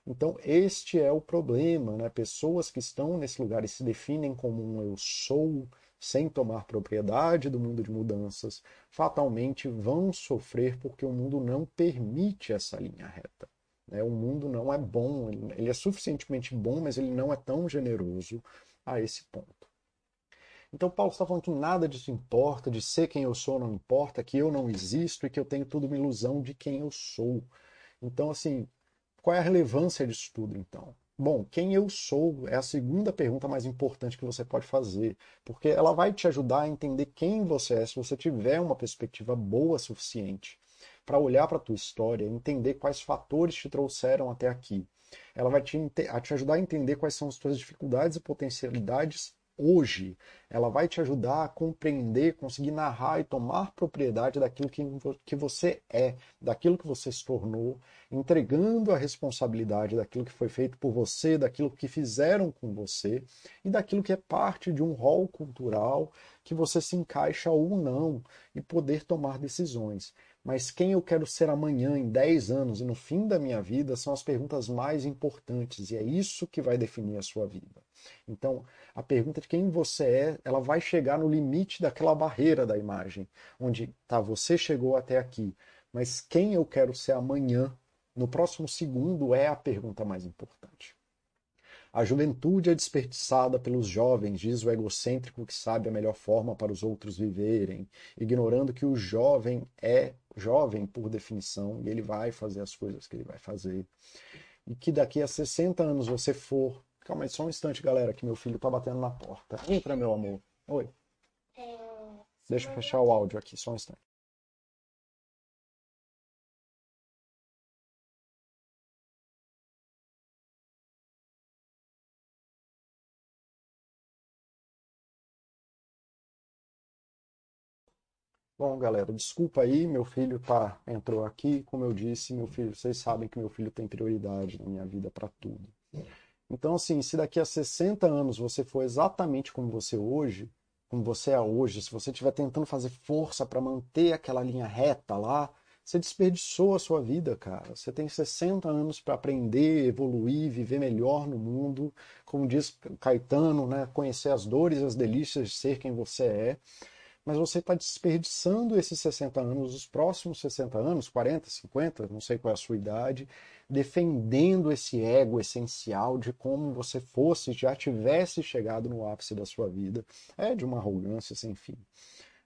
Speaker 1: Então, este é o problema, né? Pessoas que estão nesse lugar e se definem como um eu sou, sem tomar propriedade do mundo de mudanças, fatalmente vão sofrer porque o mundo não permite essa linha reta. Né? O mundo não é bom, ele é suficientemente bom, mas ele não é tão generoso a esse ponto. Então Paulo está falando que nada disso importa, de ser quem eu sou não importa, que eu não existo e que eu tenho tudo uma ilusão de quem eu sou. Então, assim, qual é a relevância disso tudo, então? Bom, quem eu sou é a segunda pergunta mais importante que você pode fazer, porque ela vai te ajudar a entender quem você é se você tiver uma perspectiva boa suficiente para olhar para a tua história, entender quais fatores te trouxeram até aqui. Ela vai te, a te ajudar a entender quais são as tuas dificuldades e potencialidades hoje. Ela vai te ajudar a compreender, conseguir narrar e tomar propriedade daquilo que, que você é, daquilo que você se tornou, entregando a responsabilidade daquilo que foi feito por você, daquilo que fizeram com você e daquilo que é parte de um rol cultural que você se encaixa ou não e poder tomar decisões. Mas quem eu quero ser amanhã, em 10 anos e no fim da minha vida são as perguntas mais importantes e é isso que vai definir a sua vida. Então, a pergunta de quem você é, ela vai chegar no limite daquela barreira da imagem, onde tá, você chegou até aqui, mas quem eu quero ser amanhã, no próximo segundo, é a pergunta mais importante. A juventude é desperdiçada pelos jovens, diz o egocêntrico que sabe a melhor forma para os outros viverem, ignorando que o jovem é jovem por definição e ele vai fazer as coisas que ele vai fazer. E que daqui a 60 anos você for Calma aí, só um instante, galera, que meu filho tá batendo na porta. Entra, meu amor. Oi. É... Deixa eu fechar o áudio aqui, só um instante. Bom, galera, desculpa aí, meu filho tá entrou aqui, como eu disse, meu filho, vocês sabem que meu filho tem prioridade na minha vida para tudo. Então, assim, se daqui a 60 anos você for exatamente como você hoje, como você é hoje, se você estiver tentando fazer força para manter aquela linha reta lá, você desperdiçou a sua vida, cara. Você tem 60 anos para aprender, evoluir, viver melhor no mundo, como diz Caetano, né? conhecer as dores e as delícias de ser quem você é. Mas você está desperdiçando esses 60 anos, os próximos 60 anos, 40, 50, não sei qual é a sua idade, defendendo esse ego essencial de como você fosse, já tivesse chegado no ápice da sua vida. É de uma arrogância sem fim.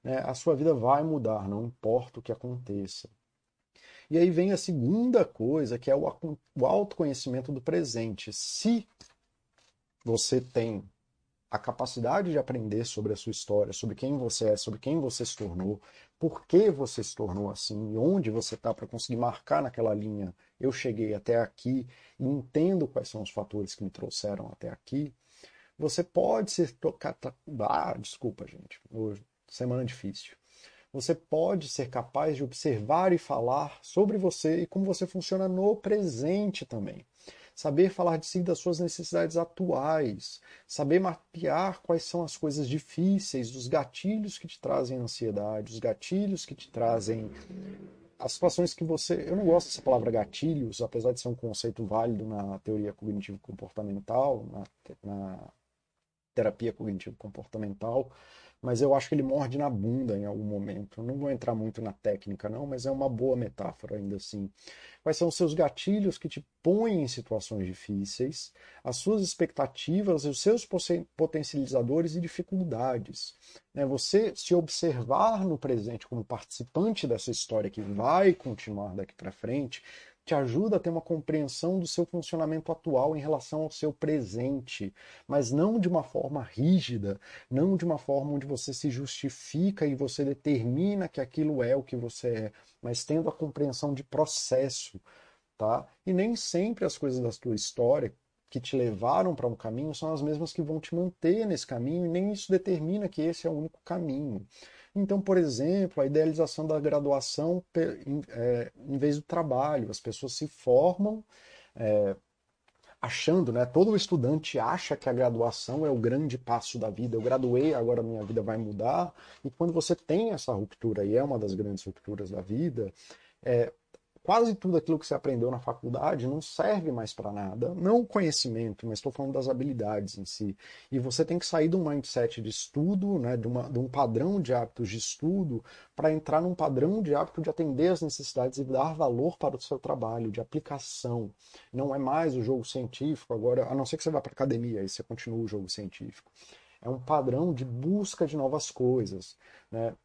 Speaker 1: Né? A sua vida vai mudar, não importa o que aconteça. E aí vem a segunda coisa, que é o autoconhecimento do presente. Se você tem a capacidade de aprender sobre a sua história, sobre quem você é, sobre quem você se tornou, por que você se tornou assim, e onde você está para conseguir marcar naquela linha. Eu cheguei até aqui e entendo quais são os fatores que me trouxeram até aqui. Você pode ser tocar. Ah, desculpa, gente. Hoje, semana difícil. Você pode ser capaz de observar e falar sobre você e como você funciona no presente também saber falar de si das suas necessidades atuais, saber mapear quais são as coisas difíceis, os gatilhos que te trazem ansiedade, os gatilhos que te trazem as situações que você. Eu não gosto dessa palavra gatilhos, apesar de ser um conceito válido na teoria cognitivo-comportamental, na, na terapia cognitivo-comportamental mas eu acho que ele morde na bunda em algum momento. Não vou entrar muito na técnica, não, mas é uma boa metáfora ainda assim. Quais são os seus gatilhos que te põem em situações difíceis, as suas expectativas os seus potencializadores e dificuldades. Né? Você se observar no presente como participante dessa história que vai continuar daqui para frente, te ajuda a ter uma compreensão do seu funcionamento atual em relação ao seu presente, mas não de uma forma rígida, não de uma forma onde você se justifica e você determina que aquilo é o que você é, mas tendo a compreensão de processo, tá? E nem sempre as coisas da sua história que te levaram para um caminho são as mesmas que vão te manter nesse caminho, e nem isso determina que esse é o único caminho. Então, por exemplo, a idealização da graduação é, em vez do trabalho. As pessoas se formam é, achando, né? Todo estudante acha que a graduação é o grande passo da vida. Eu graduei, agora minha vida vai mudar. E quando você tem essa ruptura, e é uma das grandes rupturas da vida, é, quase tudo aquilo que você aprendeu na faculdade não serve mais para nada. Não o conhecimento, mas estou falando das habilidades em si. E você tem que sair de um mindset de estudo, né, de, uma, de um padrão de hábitos de estudo, para entrar num padrão de hábito de atender as necessidades e dar valor para o seu trabalho, de aplicação. Não é mais o jogo científico, agora, a não ser que você vá para academia, aí você continua o jogo científico. É um padrão de busca de novas coisas. Né?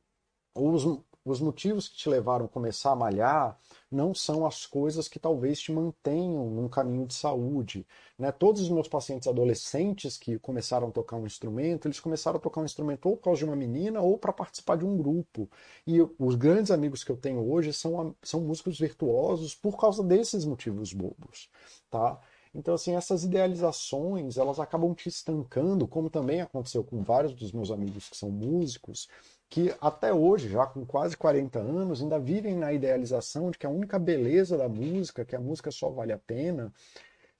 Speaker 1: Os, os motivos que te levaram a começar a malhar não são as coisas que talvez te mantenham num caminho de saúde. Né? Todos os meus pacientes adolescentes que começaram a tocar um instrumento, eles começaram a tocar um instrumento ou por causa de uma menina ou para participar de um grupo. E os grandes amigos que eu tenho hoje são, são músicos virtuosos por causa desses motivos bobos. Tá? Então, assim, essas idealizações, elas acabam te estancando, como também aconteceu com vários dos meus amigos que são músicos, que até hoje, já com quase 40 anos, ainda vivem na idealização de que a única beleza da música, que a música só vale a pena,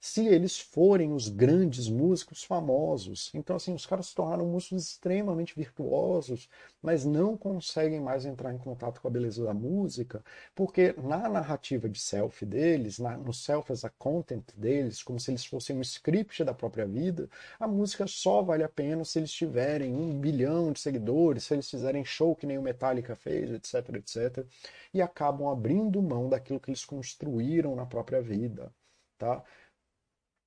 Speaker 1: se eles forem os grandes músicos famosos. Então, assim, os caras se tornaram músicos extremamente virtuosos, mas não conseguem mais entrar em contato com a beleza da música, porque na narrativa de self deles, na, no self as a content deles, como se eles fossem um script da própria vida, a música só vale a pena se eles tiverem um bilhão de seguidores, se eles fizerem show que nem o Metallica fez, etc, etc, e acabam abrindo mão daquilo que eles construíram na própria vida, tá?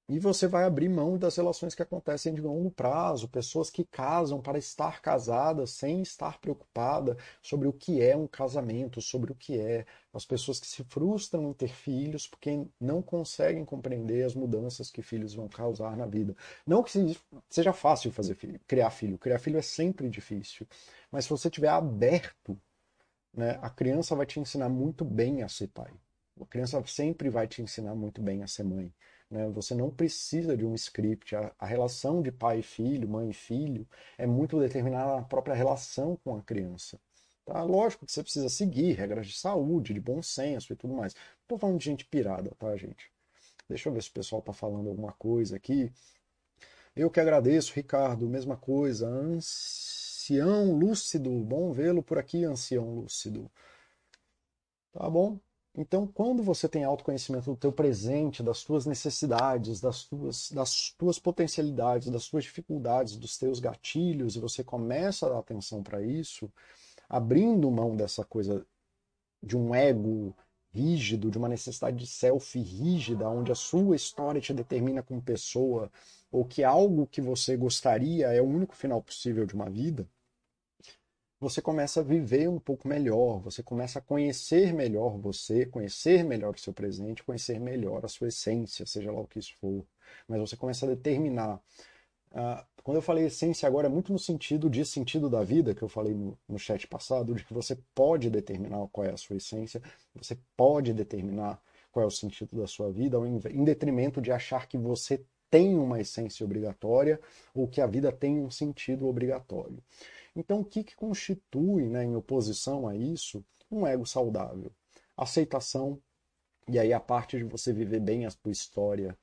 Speaker 1: E você vai abrir mão das relações que acontecem de longo prazo, pessoas que casam para estar casadas sem estar preocupada sobre o que é um casamento, sobre o que é. As pessoas que se frustram em ter filhos porque não conseguem compreender as mudanças que filhos vão causar na vida. Não que seja fácil fazer filho, criar filho. Criar filho é sempre difícil. Mas se você estiver aberto, né, a criança vai te ensinar muito bem a ser pai. A criança sempre vai te ensinar muito bem a ser mãe. Né? Você não precisa de um script. A, a, relação de pai e filho, mãe e filho, é muito determinada na própria relação com a criança. Tá? Lógico que você precisa seguir regras de saúde, de bom senso e tudo mais. Estou falando de gente pirada, tá, gente? Deixa eu ver se o pessoal está falando alguma coisa aqui. Eu que agradeço, Ricardo, mesma coisa. Ancião Lúcido, bom vê-lo por aqui, Ancião Lúcido. Tá bom? Então, quando você tem autoconhecimento do teu presente, das tuas necessidades, das tuas, das tuas potencialidades, das tuas dificuldades, dos teus gatilhos, e você começa a dar atenção para isso, abrindo mão dessa coisa de um ego rígido, de uma necessidade de self rígida, onde a sua história te determina como pessoa, ou que algo que você gostaria é o único final possível de uma vida, você começa a viver um pouco melhor, você começa a conhecer melhor você, conhecer melhor o seu presente, conhecer melhor a sua essência, seja lá o que isso for. Mas você começa a determinar. Uh, quando eu falei essência agora, é muito no sentido de sentido da vida, que eu falei no, no chat passado, de que você pode determinar qual é a sua essência, você pode determinar qual é o sentido da sua vida, em detrimento de achar que você tem uma essência obrigatória ou que a vida tem um sentido obrigatório. Então, o que, que constitui, né, em oposição a isso, um ego saudável? Aceitação, e aí a parte de você viver bem a sua história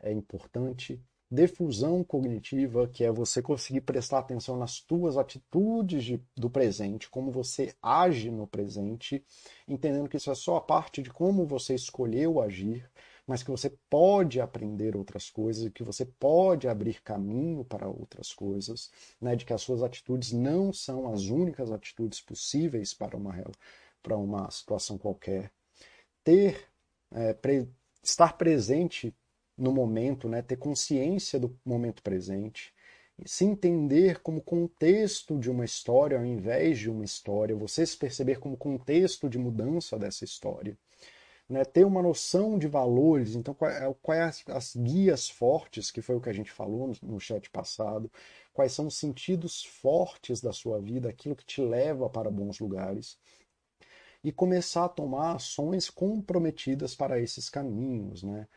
Speaker 1: é importante. Defusão cognitiva, que é você conseguir prestar atenção nas tuas atitudes de, do presente, como você age no presente, entendendo que isso é só a parte de como você escolheu agir, mas que você pode aprender outras coisas, que você pode abrir caminho para outras coisas, né, de que as suas atitudes não são as únicas atitudes possíveis para uma, para uma situação qualquer. Ter, é, pre, estar presente no momento, né, ter consciência do momento presente, se entender como contexto de uma história ao invés de uma história, você se perceber como contexto de mudança dessa história né, ter uma noção de valores, então quais é, é as, as, guias fortes, que foi o que a gente falou no, no chat passado, quais são os sentidos fortes da sua vida, aquilo que te leva para bons lugares, e começar a tomar ações comprometidas para esses caminhos, né?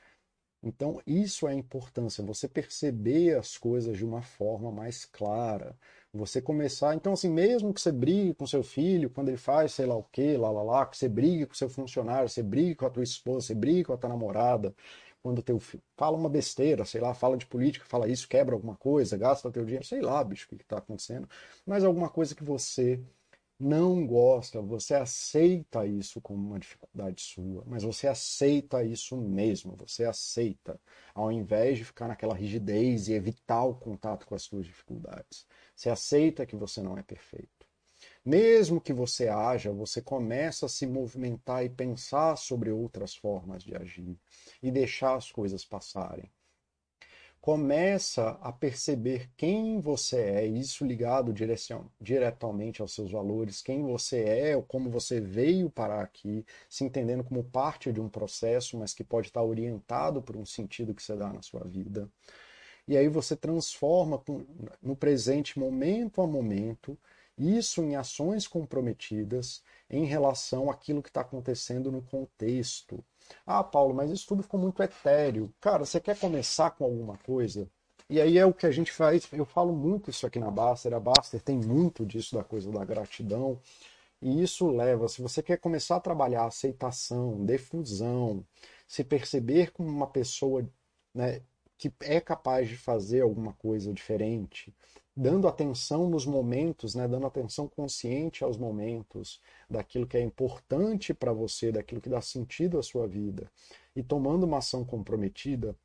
Speaker 1: Então, isso é a importância, você perceber as coisas de uma forma mais clara, você começar. Então, assim, mesmo que você brigue com seu filho, quando ele faz sei lá o que, lá, lá, lá, que você brigue com seu funcionário, você brigue com a tua esposa, você brigue com a tua namorada, quando teu filho fala uma besteira, sei lá, fala de política, fala isso, quebra alguma coisa, gasta teu dinheiro, sei lá, bicho, o que está acontecendo, mas alguma coisa que você não gosta, você aceita isso como uma dificuldade sua, mas você aceita isso mesmo, você aceita, ao invés de ficar naquela rigidez e evitar o contato com as suas dificuldades. Você aceita que você não é perfeito. Mesmo que você haja, você começa a se movimentar e pensar sobre outras formas de agir e deixar as coisas passarem começa a perceber quem você é, isso ligado diretamente aos seus valores, quem você é, como você veio parar aqui, se entendendo como parte de um processo, mas que pode estar orientado por um sentido que você dá na sua vida. E aí você transforma no presente, momento a momento, isso em ações comprometidas em relação àquilo que está acontecendo no contexto. Ah, Paulo, mas isso tudo ficou muito etéreo. Cara, você quer começar com alguma coisa? E aí é o que a gente faz. Eu falo muito isso aqui na Baster. A Baster tem muito disso da coisa da gratidão. E isso leva, se você quer começar a trabalhar aceitação, defusão, se perceber como uma pessoa né, que é capaz de fazer alguma coisa diferente, dando atenção nos momentos, né, dando atenção consciente aos momentos, daquilo que é importante para você, daquilo que dá sentido à sua vida, e tomando uma ação comprometida,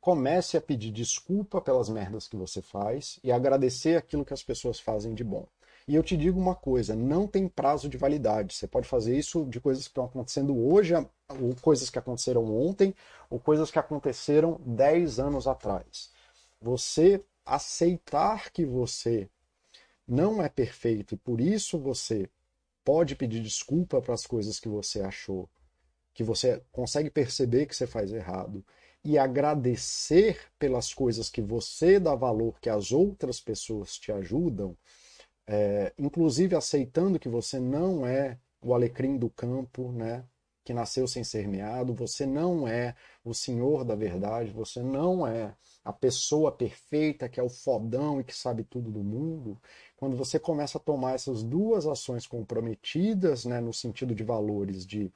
Speaker 1: comece a pedir desculpa pelas merdas que você faz e agradecer aquilo que as pessoas fazem de bom. E eu te digo uma coisa, não tem prazo de validade. Você pode fazer isso de coisas que estão acontecendo hoje, ou coisas que aconteceram ontem, ou coisas que aconteceram 10 anos atrás. Você aceitar que você não é perfeito e por isso você pode pedir desculpa para as coisas que você achou, que você consegue perceber que você faz errado e agradecer pelas coisas que você dá valor, que as outras pessoas te ajudam, é, inclusive aceitando que você não é o alecrim do campo, né? que nasceu sem ser meado, você não é o senhor da verdade, você não é a pessoa perfeita que é o fodão e que sabe tudo do mundo. Quando você começa a tomar essas duas ações comprometidas, né, no sentido de valores de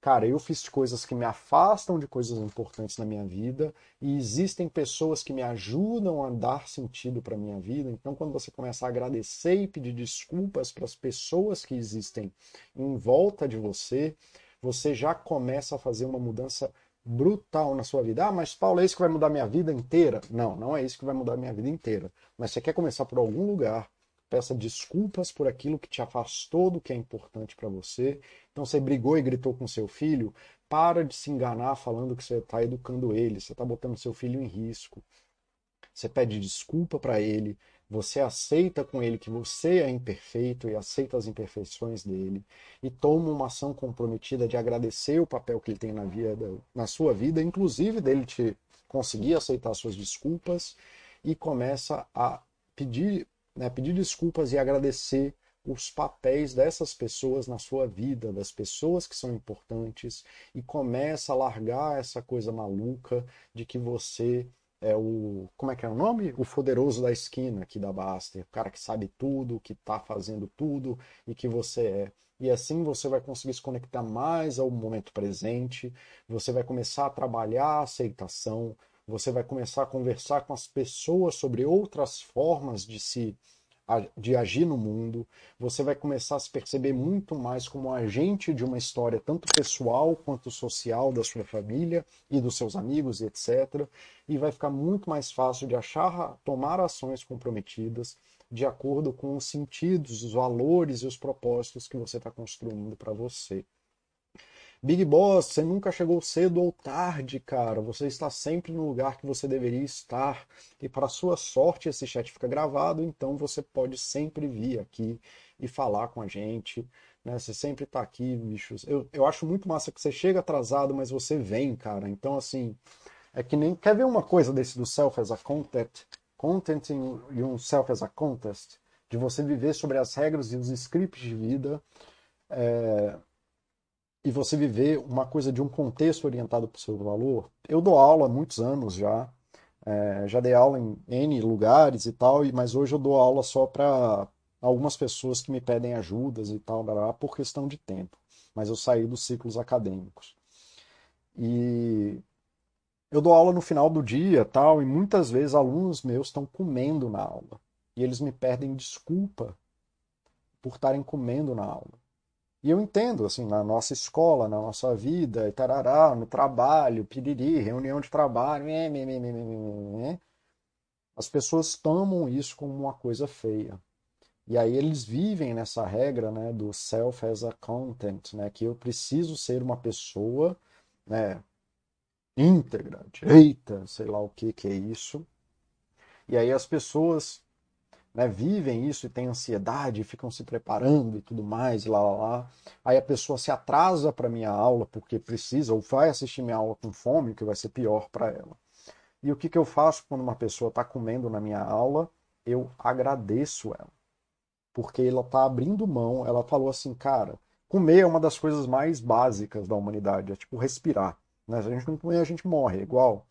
Speaker 1: cara, eu fiz coisas que me afastam de coisas importantes na minha vida e existem pessoas que me ajudam a dar sentido para minha vida. Então, quando você começa a agradecer e pedir desculpas para as pessoas que existem em volta de você, você já começa a fazer uma mudança brutal na sua vida. Ah, mas Paulo, é isso que vai mudar minha vida inteira? Não, não é isso que vai mudar minha vida inteira. Mas você quer começar por algum lugar, peça desculpas por aquilo que te afastou do que é importante para você. Então você brigou e gritou com seu filho, para de se enganar falando que você está educando ele, você está botando seu filho em risco. Você pede desculpa para ele, você aceita com ele que você é imperfeito e aceita as imperfeições dele e toma uma ação comprometida de agradecer o papel que ele tem na vida, na sua vida, inclusive dele te conseguir aceitar suas desculpas e começa a pedir, né, pedir desculpas e agradecer os papéis dessas pessoas na sua vida, das pessoas que são importantes e começa a largar essa coisa maluca de que você é o. Como é que é o nome? O poderoso da esquina aqui da Baster. O cara que sabe tudo, que está fazendo tudo e que você é. E assim você vai conseguir se conectar mais ao momento presente, você vai começar a trabalhar a aceitação, você vai começar a conversar com as pessoas sobre outras formas de se de agir no mundo, você vai começar a se perceber muito mais como agente de uma história, tanto pessoal quanto social, da sua família e dos seus amigos, etc. E vai ficar muito mais fácil de achar, tomar ações comprometidas de acordo com os sentidos, os valores e os propósitos que você está construindo para você. Big Boss, você nunca chegou cedo ou tarde, cara. Você está sempre no lugar que você deveria estar. E para sua sorte, esse chat fica gravado, então você pode sempre vir aqui e falar com a gente. Né? Você sempre está aqui, bichos. Eu, eu acho muito massa que você chega atrasado, mas você vem, cara. Então, assim, é que nem. Quer ver uma coisa desse do Self as a Content? Content e um Self as a Contest? De você viver sobre as regras e os scripts de vida. É, e você viver uma coisa de um contexto orientado para o seu valor. Eu dou aula há muitos anos já, é, já dei aula em N lugares e tal, mas hoje eu dou aula só para algumas pessoas que me pedem ajudas e tal, por questão de tempo. Mas eu saí dos ciclos acadêmicos. E eu dou aula no final do dia tal, e muitas vezes alunos meus estão comendo na aula. E eles me pedem desculpa por estarem comendo na aula. E eu entendo, assim, na nossa escola, na nossa vida, tarará, no trabalho, piriri, reunião de trabalho, as pessoas tomam isso como uma coisa feia. E aí eles vivem nessa regra, né, do self as a content, né, que eu preciso ser uma pessoa, né, íntegra, direita, sei lá o que que é isso. E aí as pessoas né, vivem isso e têm ansiedade, ficam se preparando e tudo mais, lá, lá, lá. Aí a pessoa se atrasa para minha aula porque precisa, ou vai assistir minha aula com fome, que vai ser pior para ela. E o que, que eu faço quando uma pessoa está comendo na minha aula? Eu agradeço ela. Porque ela está abrindo mão, ela falou assim, cara, comer é uma das coisas mais básicas da humanidade, é tipo respirar. Né? Se a gente não comer, a gente morre, é igual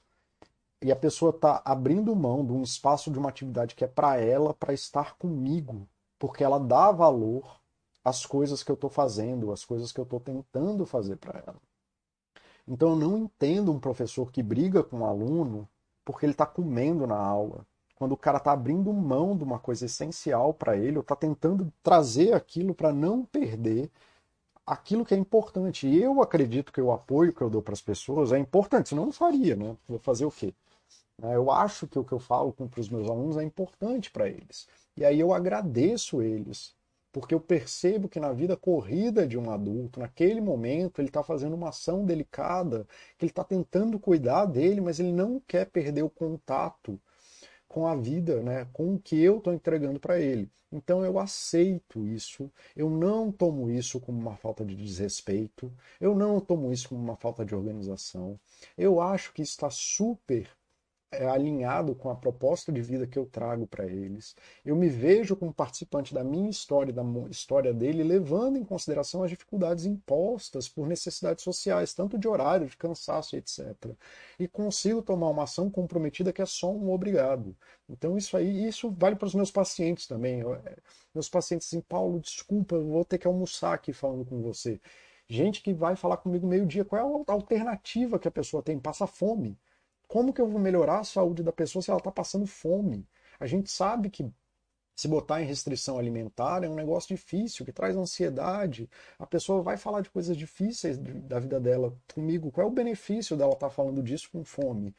Speaker 1: e a pessoa está abrindo mão de um espaço de uma atividade que é para ela, para estar comigo, porque ela dá valor às coisas que eu estou fazendo, às coisas que eu estou tentando fazer para ela. Então eu não entendo um professor que briga com um aluno porque ele está comendo na aula. Quando o cara está abrindo mão de uma coisa essencial para ele, ou está tentando trazer aquilo para não perder aquilo que é importante. E eu acredito que o apoio que eu dou para as pessoas é importante, senão eu não faria, né? Vou fazer o quê? Né? Eu acho que o que eu falo para os meus alunos é importante para eles. E aí eu agradeço eles, porque eu percebo que na vida corrida de um adulto, naquele momento, ele está fazendo uma ação delicada, que ele está tentando cuidar dele, mas ele não quer perder o contato com a vida, né, com o que eu estou entregando para ele. Então eu aceito isso, eu não tomo isso como uma falta de desrespeito, eu não tomo isso como uma falta de organização. Eu acho que está super alinhado com a proposta de vida que eu trago para eles. Eu me vejo como participante da minha história, da história dele, levando em consideração as dificuldades impostas por necessidades sociais, tanto de horário, de cansaço, etc. E consigo tomar uma ação comprometida que é só um obrigado. Então isso aí, isso vale para os meus pacientes também. É, meus pacientes assim, Paulo, desculpa, eu vou ter que almoçar aqui falando com você. Gente que vai falar comigo meio-dia, qual é a alternativa que a pessoa tem? Passa fome como que eu vou melhorar a saúde da pessoa se ela está passando fome? A gente sabe que Se botar em restrição alimentar é um negócio difícil, que traz ansiedade. A pessoa vai falar de coisas difíceis da vida dela comigo. Qual é o benefício dela estar falando disso com fome?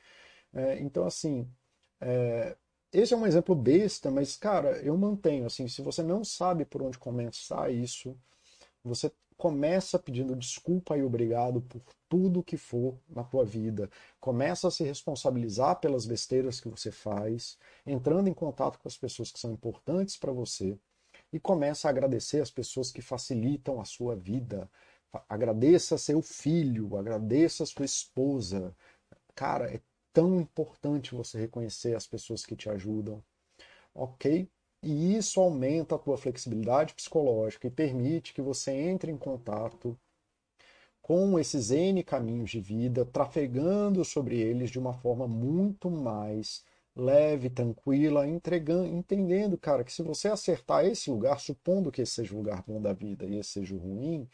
Speaker 1: É, então, assim, é, esse é um exemplo besta, mas, cara, eu mantenho, assim, se você não sabe por onde começar isso, você começa pedindo desculpa e obrigado por tudo que for na tua vida. Começa a se responsabilizar pelas besteiras que você faz, entrando em contato com as pessoas que são importantes para você e começa a agradecer as pessoas que facilitam a sua vida. Agradeça seu filho, agradeça sua esposa. Cara, é tão importante você reconhecer as pessoas que te ajudam. OK? E isso aumenta a tua flexibilidade psicológica e permite que você entre em contato com esses N caminhos de vida, trafegando sobre eles de uma forma muito mais leve, tranquila, entregando, entendendo, cara, que se você acertar esse lugar, supondo que esse seja o lugar bom da vida e esse seja o ruim,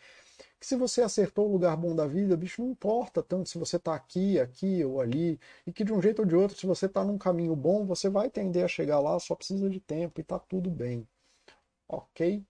Speaker 1: que se você acertou o lugar bom da vida, bicho, não importa tanto se você está aqui, aqui ou ali, e que de um jeito ou de outro, se você está num caminho bom, você vai tender a chegar lá, só precisa de tempo e está tudo bem. Ok?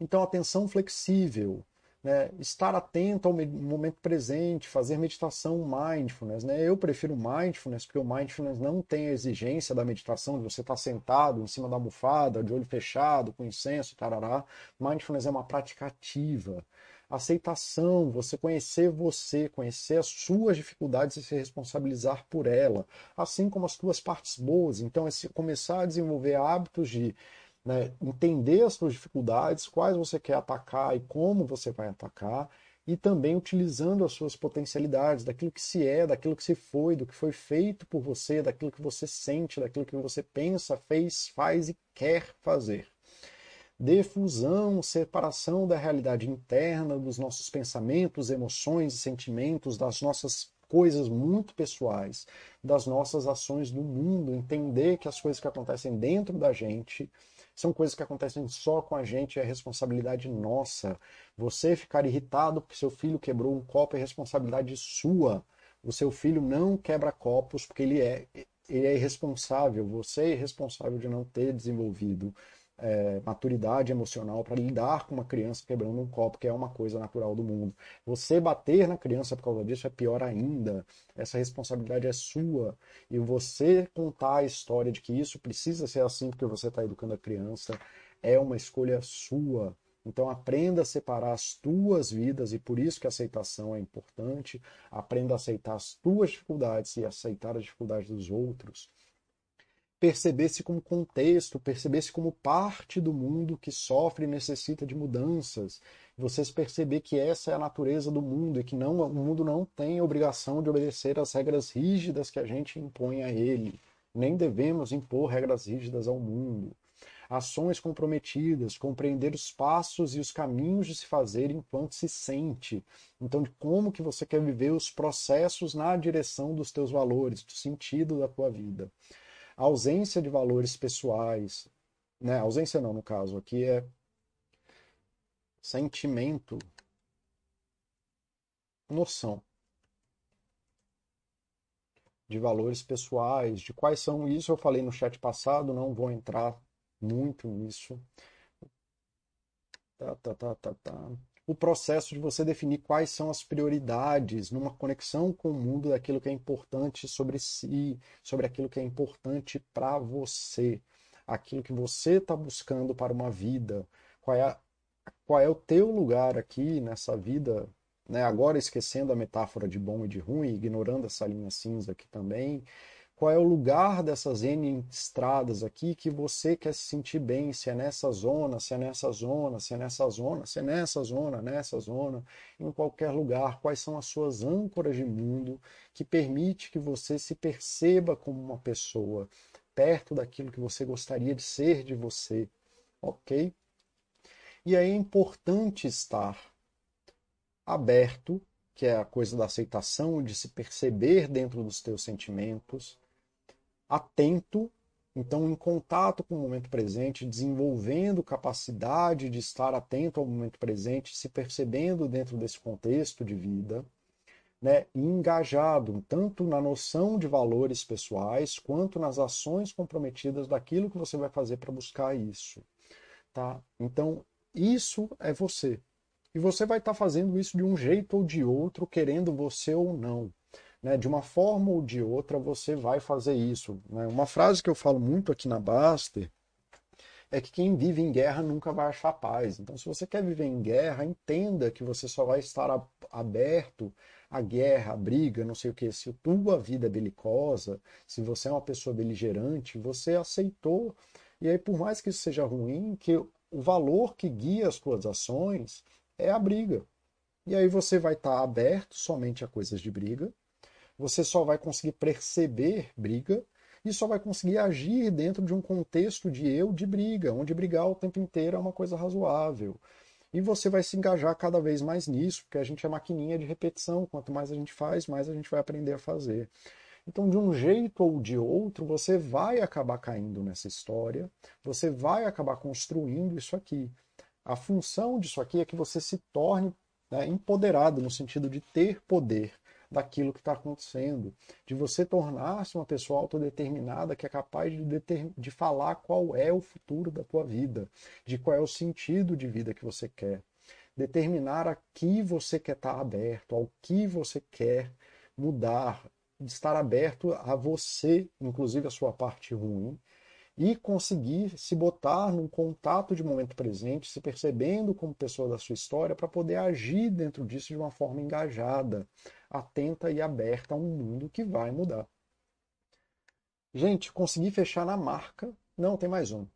Speaker 1: Então, atenção flexível, né? estar atento ao momento presente, fazer meditação mindfulness. Né? Eu prefiro mindfulness, porque o mindfulness não tem a exigência da meditação, de você estar sentado em cima da almofada, de olho fechado, com incenso, tarará. Mindfulness é uma prática ativa aceitação, você conhecer você, conhecer as suas dificuldades e se responsabilizar por ela, assim como as suas partes boas. Então, é começar a desenvolver hábitos de né, entender as suas dificuldades, quais você quer atacar e como você vai atacar, e também utilizando as suas potencialidades, daquilo que se é, daquilo que se foi, do que foi feito por você, daquilo que você sente, daquilo que você pensa, fez, faz e quer fazer defusão, separação da realidade interna, dos nossos pensamentos, emoções e sentimentos, das nossas coisas muito pessoais, das nossas ações no mundo, entender que as coisas que acontecem dentro da gente são coisas que acontecem só com a gente, é responsabilidade nossa. Você ficar irritado porque seu filho quebrou um copo é responsabilidade sua. O seu filho não quebra copos porque ele é, ele é irresponsável. Você é irresponsável de não ter desenvolvido é, maturidade emocional para lidar com uma criança quebrando um copo, que é uma coisa natural do mundo. Você bater na criança por causa disso é pior ainda. Essa responsabilidade é sua. E você contar a história de que isso precisa ser assim porque você está educando a criança é uma escolha sua. Então aprenda a separar as tuas vidas e por isso que a aceitação é importante. Aprenda a aceitar as tuas dificuldades e aceitar as dificuldades dos outros perceber-se como contexto, perceber-se como parte do mundo que sofre e necessita de mudanças. Vocês perceber que essa é a natureza do mundo e que não, o mundo não tem obrigação de obedecer às regras rígidas que a gente impõe a ele. Nem devemos impor regras rígidas ao mundo. Ações comprometidas, compreender os passos e os caminhos de se fazer enquanto se sente. Então, de como que você quer viver os processos na direção dos teus valores, do sentido da tua vida a ausência de valores pessoais, né? ausência não, no caso, aqui é sentimento, noção de valores pessoais, de quais são isso eu falei no chat passado, não vou entrar muito nisso. Tá, tá, tá, tá, tá o processo de você definir quais são as prioridades numa conexão com o mundo daquilo que é importante sobre si, sobre aquilo que é importante para você, aquilo que você está buscando para uma vida, qual é, a, qual é o teu lugar aqui nessa vida, né? agora esquecendo a metáfora de bom e de ruim, ignorando essa linha cinza aqui também, qual é o lugar dessas N estradas aqui que você quer se sentir bem, se é nessa zona, se é nessa zona, se é nessa zona, se é nessa zona, nessa zona, em qualquer lugar, quais são as suas âncoras de mundo que permite que você se perceba como uma pessoa perto daquilo que você gostaria de ser de você, ok? E aí é importante estar aberto, que é a coisa da aceitação, de se perceber dentro dos teus sentimentos, atento, então em contato com o momento presente, desenvolvendo capacidade de estar atento ao momento presente, se percebendo dentro desse contexto de vida, né, engajado, tanto na noção de valores pessoais, quanto nas ações comprometidas daquilo que você vai fazer para buscar isso. Tá? Então, isso é você. E você vai estar tá fazendo isso de um jeito ou de outro, querendo você ou não. Né? De uma forma ou de outra, você vai fazer isso. Né? Uma frase que eu falo muito aqui na Baster é que quem vive em guerra nunca vai achar paz. Então, se você quer viver em guerra, entenda que você só vai estar aberto à guerra, à briga, não sei o que. Se tua vida é belicosa, se você é uma pessoa beligerante, você aceitou. E aí, por mais que isso seja ruim, que o valor que guia as suas ações é a briga. E aí você vai estar aberto somente a coisas de briga, você só vai conseguir perceber briga e só vai conseguir agir dentro de um contexto de eu de briga, onde brigar o tempo inteiro é uma coisa razoável. E você vai se engajar cada vez mais nisso, porque a gente é maquininha de repetição. Quanto mais a gente faz, mais a gente vai aprender a fazer. Então, de um jeito ou de outro, você vai acabar caindo nessa história, você vai acabar construindo isso aqui. A função disso aqui é que você se torne né, empoderado, no sentido de ter poder daquilo que está acontecendo, de você tornar-se uma pessoa autodeterminada que é capaz de, de falar qual é o futuro da tua vida, de qual é o sentido de vida que você quer, determinar a que você quer estar tá aberto, ao que você quer mudar, estar aberto a você, inclusive a sua parte ruim, e conseguir se botar num contato de momento presente, se percebendo como pessoa da sua história, para poder agir dentro disso de uma forma engajada, atenta e aberta a um mundo que vai mudar. Gente, consegui fechar na marca. Não, tem mais um.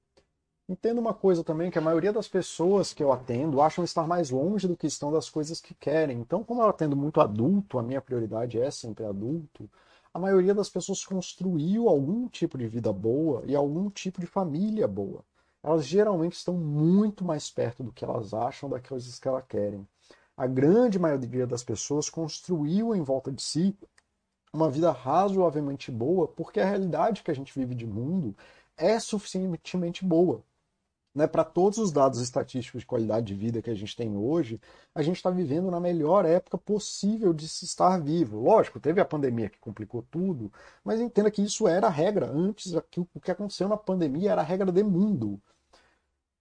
Speaker 1: Entendo uma coisa também, que a maioria das pessoas que eu atendo acham estar mais longe do que estão das coisas que querem. Então, como eu atendo muito adulto, a minha prioridade é sempre adulto, a maioria das pessoas construiu algum tipo de vida boa e algum tipo de família boa. Elas geralmente estão muito mais perto do que elas acham coisas que elas querem. A grande maioria das pessoas construiu em volta de si uma vida razoavelmente boa, porque a realidade que a gente vive de mundo é suficientemente boa né, para todos os dados estatísticos de qualidade de vida que a gente tem hoje, a gente está vivendo na melhor época possível de se estar vivo. Lógico, teve a pandemia que complicou tudo, mas entenda que isso era a regra. Antes, o que aconteceu na pandemia era a regra de mundo.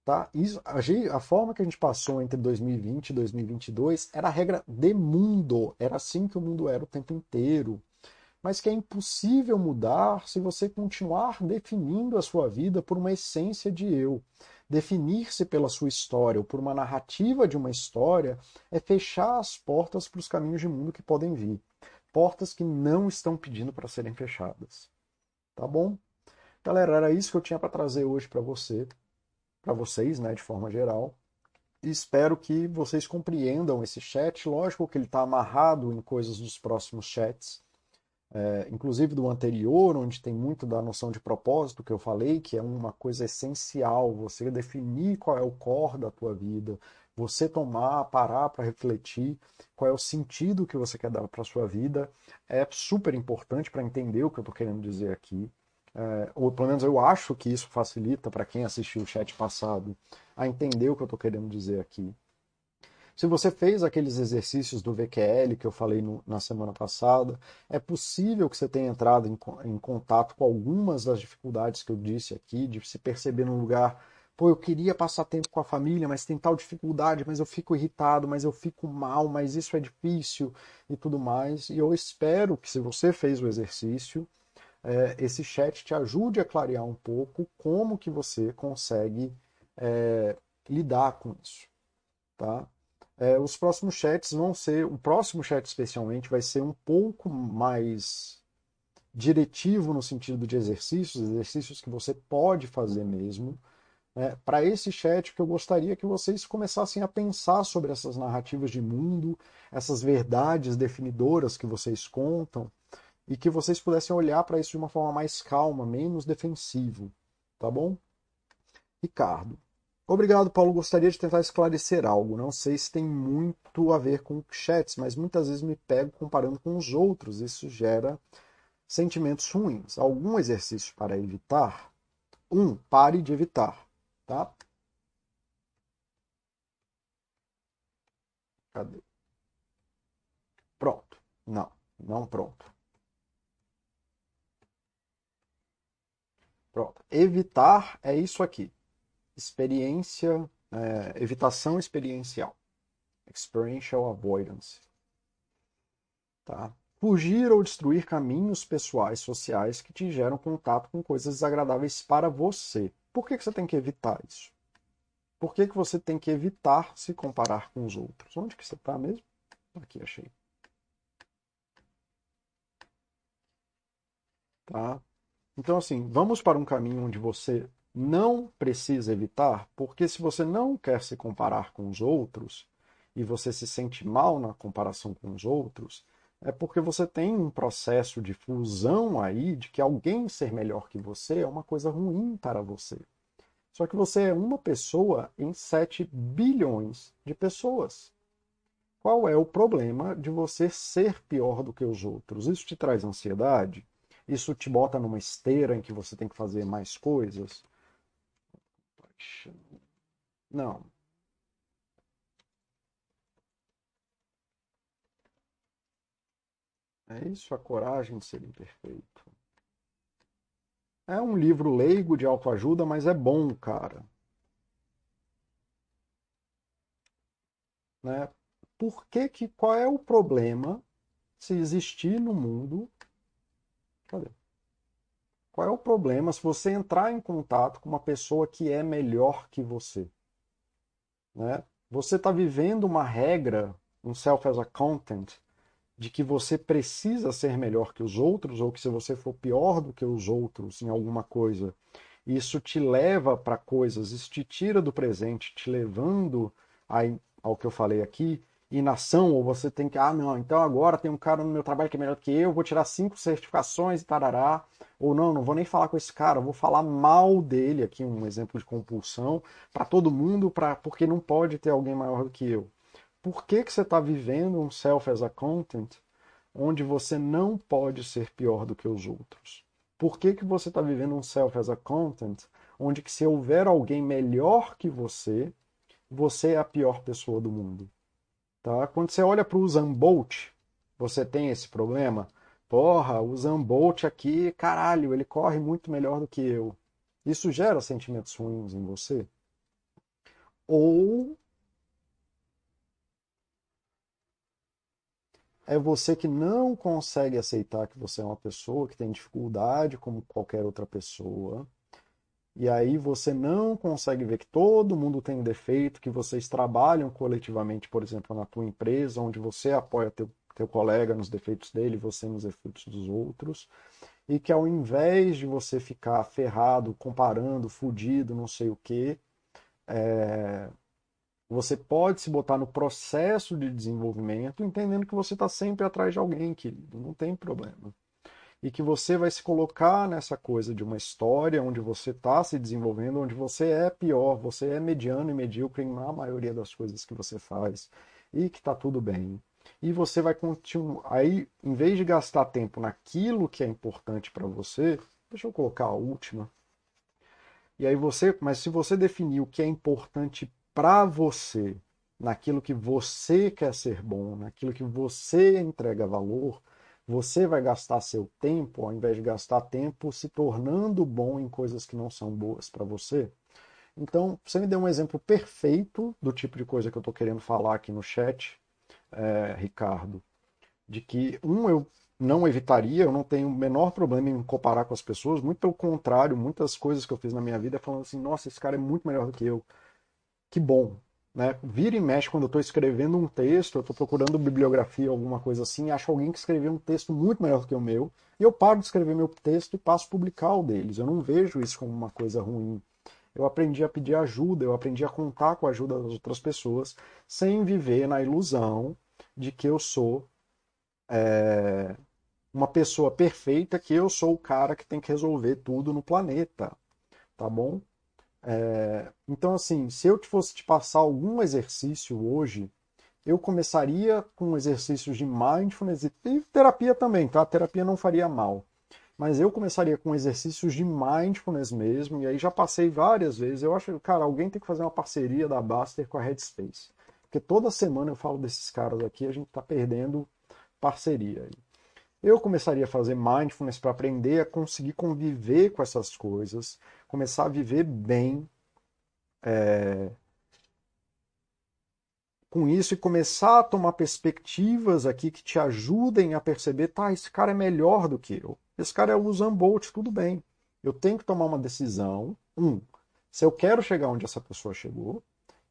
Speaker 1: Tá? Isso, a, a forma que a gente passou entre 2020 e 2022 era a regra de mundo. Era assim que o mundo era o tempo inteiro mas que é impossível mudar se você continuar definindo a sua vida por uma essência de eu. Definir-se pela sua história ou por uma narrativa de uma história é fechar as portas para os caminhos de mundo que podem vir. Portas que não estão pedindo para serem fechadas. Tá bom? Galera, era isso que eu tinha para trazer hoje para você, para vocês, né, de forma geral. Espero que vocês compreendam esse chat. Lógico que ele está amarrado em coisas dos próximos chats é, inclusive do anterior, onde tem muito da noção de propósito que eu falei, que é uma coisa essencial, você definir qual é o core da tua vida, você tomar, parar para refletir qual é o sentido que você quer dar para a sua vida, é super importante para entender o que eu estou querendo dizer aqui. É, ou pelo menos eu acho que isso facilita para quem assistiu o chat passado a entender o que eu estou querendo dizer aqui. Se você fez aqueles exercícios do VQL que eu falei no, na semana passada, é possível que você tenha entrado em, em contato com algumas das dificuldades que eu disse aqui, de se perceber num lugar pô, eu queria passar tempo com a família, mas tem tal dificuldade, mas eu fico irritado, mas eu fico mal, mas isso é difícil e tudo mais. E eu espero que, se você fez o exercício, é, esse chat te ajude a clarear um pouco como que você consegue é, lidar com isso, tá? É, os próximos chats vão ser, o próximo chat especialmente vai ser um pouco mais diretivo no sentido de exercícios, exercícios que você pode fazer mesmo. É, Para esse chat, que eu gostaria que vocês começassem a pensar sobre essas narrativas de mundo, essas verdades definidoras que vocês contam, e que vocês pudessem olhar para isso de uma forma mais calma, menos defensivo. Tá bom? Ricardo. Obrigado, Paulo. Gostaria de tentar esclarecer algo. Não sei se tem muito a ver com chats, mas muitas vezes me pego comparando com os outros. Isso gera sentimentos ruins. Algum exercício para evitar? Um, pare de evitar. Tá? Cadê? Pronto. Não, não pronto. Pronto. Evitar é isso aqui. Experiência, é, evitação experiencial. Experiential avoidance. Tá? Fugir ou destruir caminhos pessoais, sociais que te geram contato com coisas desagradáveis para você. Por que, que você tem que evitar isso? Por que, que você tem que evitar se comparar com os outros? Onde que você está mesmo? Aqui, achei. Tá? Então, assim, vamos para um caminho onde você não precisa evitar, porque se você não quer se comparar com os outros e você se sente mal na comparação com os outros, é porque você tem um processo de fusão aí de que alguém ser melhor que você é uma coisa ruim para você. Só que você é uma pessoa em 7 bilhões de pessoas. Qual é o problema de você ser pior do que os outros? Isso te traz ansiedade? Isso te bota numa esteira em que você tem que fazer mais coisas? Não. É isso a coragem de ser imperfeito. É um livro leigo de autoajuda, mas é bom, cara. Né? Por que que qual é o problema se existir no mundo? Cadê? Qual é o problema se você entrar em contato com uma pessoa que é melhor que você? Né? Você está vivendo uma regra, um self as a content, de que você precisa ser melhor que os outros, ou que se você for pior do que os outros em alguma coisa, isso te leva para coisas, isso te tira do presente, te levando ao que eu falei aqui, inação, ou você tem que, ah, não, então agora tem um cara no meu trabalho que é melhor que eu, vou tirar cinco certificações e tarará, ou não, não vou nem falar com esse cara, vou falar mal dele, aqui um exemplo de compulsão, para todo mundo, pra, porque não pode ter alguém maior do que eu por que, que você está vivendo um self as a content onde você não pode ser pior do que os outros? Por que, que você está vivendo um self as a content onde que se houver alguém melhor que você, você é a pior pessoa do mundo? Tá? Quando você olha para o Zambolt, você tem esse problema? Porra, o Zambolt aqui, caralho, ele corre muito melhor do que eu. Isso gera sentimentos ruins em você? Ou é você que não consegue aceitar que você é uma pessoa que tem dificuldade como qualquer outra pessoa. E aí você não consegue ver que todo mundo tem defeito, que vocês trabalham coletivamente, por exemplo, na tua empresa, onde você apoia teu, teu colega nos defeitos dele, você nos defeitos dos outros. E que ao invés de você ficar ferrado, comparando, fudido, não sei o quê, é, você pode se botar no processo de desenvolvimento, entendendo que você está sempre atrás de alguém, querido, não tem problema. E que você vai se colocar nessa coisa de uma história onde você está se desenvolvendo, onde você é pior, você é mediano e medíocre na maioria das coisas que você faz, e que está tudo bem. E você vai continuar. Aí, em vez de gastar tempo naquilo que é importante para você, deixa eu colocar a última. E aí você, mas se você definir o que é importante para você, naquilo que você quer ser bom, naquilo que você entrega valor, você vai gastar seu tempo, ao invés de gastar tempo se tornando bom em coisas que não são boas para você. Então, você me deu um exemplo perfeito do tipo de coisa que eu estou querendo falar aqui no chat, é, Ricardo, de que, um, eu não evitaria, eu não tenho o menor problema em comparar com as pessoas, muito pelo contrário, muitas coisas que eu fiz na minha vida falando assim, nossa, esse cara é muito melhor do que eu que bom. Né? Vira e mexe quando eu estou escrevendo um texto, eu estou procurando bibliografia, alguma coisa assim, acho alguém que escreveu um texto muito melhor que o meu, e eu paro de escrever meu texto e passo a publicar o deles. Eu não vejo isso como uma coisa ruim. Eu aprendi a pedir ajuda, eu aprendi a contar com a ajuda das outras pessoas, sem viver na ilusão de que eu sou é, uma pessoa perfeita, que eu sou o cara que tem que resolver tudo no planeta. Tá bom? É, então, assim, se eu fosse te passar algum exercício hoje, eu começaria com exercícios de mindfulness e, e terapia também, tá? A terapia não faria mal. Mas eu começaria com exercícios de mindfulness mesmo, e aí já passei várias vezes. Eu acho, cara, alguém tem que fazer uma parceria da Baster com a Headspace. Porque toda semana eu falo desses caras aqui, a gente tá perdendo parceria. Eu começaria a fazer mindfulness para aprender a conseguir conviver com essas coisas, começar a viver bem é, com isso e começar a tomar perspectivas aqui que te ajudem a perceber, tá, esse cara é melhor do que eu. Esse cara é o Usain Bolt, tudo bem. Eu tenho que tomar uma decisão. Um, se eu quero chegar onde essa pessoa chegou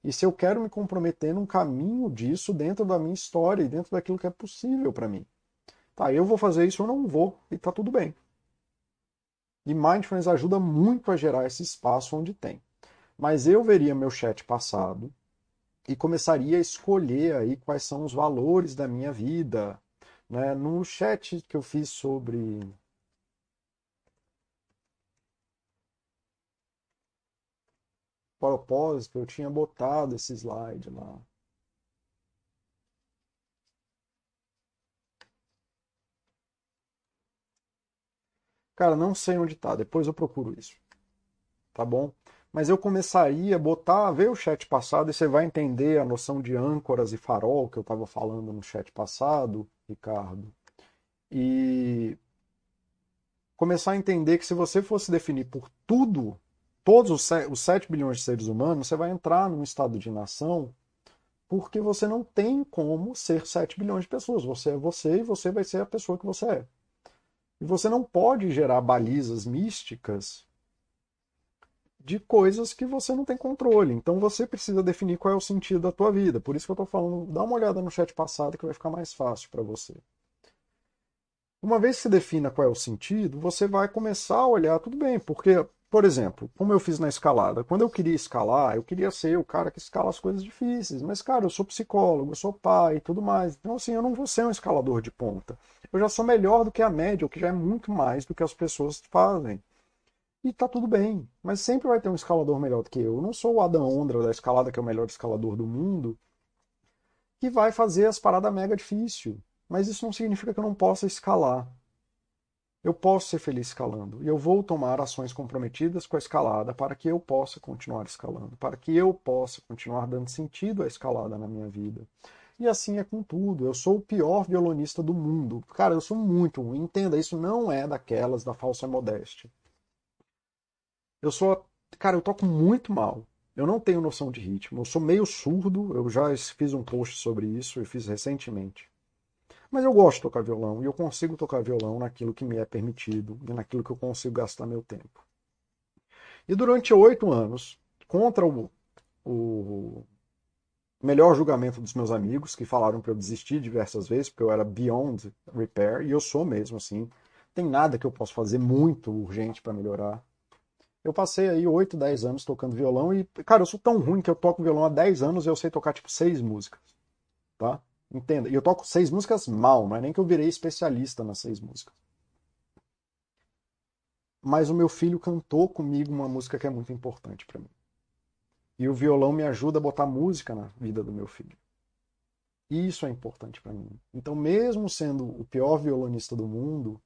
Speaker 1: e se eu quero me comprometer num caminho disso dentro da minha história e dentro daquilo que é possível para mim. Tá, eu vou fazer isso ou não vou e tá tudo bem. E mindfulness ajuda muito a gerar esse espaço onde tem. Mas eu veria meu chat passado e começaria a escolher aí quais são os valores da minha vida. Né? No chat que eu fiz sobre propósito, eu tinha botado esse slide lá. Cara, não sei onde está, depois eu procuro isso. Tá bom? Mas eu começaria a botar, ver o chat passado e você vai entender a noção de âncoras e farol que eu estava falando no chat passado, Ricardo. E começar a entender que se você fosse definir por tudo todos os 7 bilhões de seres humanos, você vai entrar num estado de nação porque você não tem como ser 7 bilhões de pessoas. Você é você e você vai ser a pessoa que você é. E você não pode gerar balizas místicas de coisas que você não tem controle. Então você precisa definir qual é o sentido da tua vida. Por isso que eu estou falando, dá uma olhada no chat passado que vai ficar mais fácil para você. Uma vez que você defina qual é o sentido, você vai começar a olhar tudo bem, porque por exemplo, como eu fiz na escalada, quando eu queria escalar, eu queria ser o cara que escala as coisas difíceis. Mas, cara, eu sou psicólogo, eu sou pai e tudo mais. Então, assim, eu não vou ser um escalador de ponta. Eu já sou melhor do que a média, o que já é muito mais do que as pessoas fazem. E tá tudo bem. Mas sempre vai ter um escalador melhor do que eu. Eu não sou o Adam Ondra da escalada, que é o melhor escalador do mundo, que vai fazer as paradas mega difícil. Mas isso não significa que eu não possa escalar. Eu posso ser feliz escalando e eu vou tomar ações comprometidas com a escalada para que eu possa continuar escalando, para que eu possa continuar dando sentido à escalada na minha vida. E assim é com tudo. Eu sou o pior violonista do mundo. Cara, eu sou muito ruim. Entenda, isso não é daquelas da falsa modéstia. Eu sou. Cara, eu toco muito mal. Eu não tenho noção de ritmo. Eu sou meio surdo. Eu já fiz um post sobre isso e fiz recentemente. Mas eu gosto de tocar violão e eu consigo tocar violão naquilo que me é permitido e naquilo que eu consigo gastar meu tempo. E durante oito anos, contra o, o melhor julgamento dos meus amigos, que falaram para eu desistir diversas vezes, porque eu era beyond repair, e eu sou mesmo assim. Tem nada que eu possa fazer muito urgente para melhorar. Eu passei aí 8, 10 anos tocando violão e, cara, eu sou tão ruim que eu toco violão há 10 anos e eu sei tocar tipo seis músicas, tá? Entenda. E eu toco seis músicas mal, não é nem que eu virei especialista nas seis músicas. Mas o meu filho cantou comigo uma música que é muito importante para mim. E o violão me ajuda a botar música na vida do meu filho. E isso é importante para mim. Então, mesmo sendo o pior violonista do mundo,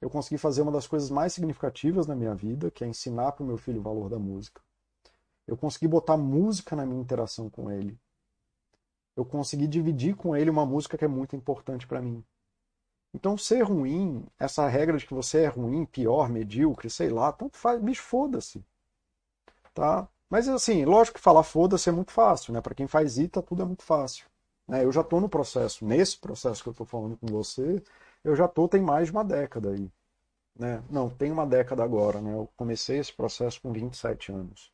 Speaker 1: eu consegui fazer uma das coisas mais significativas na minha vida, que é ensinar para o meu filho o valor da música. Eu consegui botar música na minha interação com ele eu consegui dividir com ele uma música que é muito importante para mim. Então, ser ruim, essa regra de que você é ruim, pior, medíocre, sei lá, tanto faz, bicho, foda-se. Tá? Mas, assim, lógico que falar foda-se é muito fácil, né? Para quem faz ITA, tudo é muito fácil. Né? Eu já estou no processo, nesse processo que eu estou falando com você, eu já estou tem mais de uma década aí. Né? Não, tem uma década agora, né? Eu comecei esse processo com 27 anos.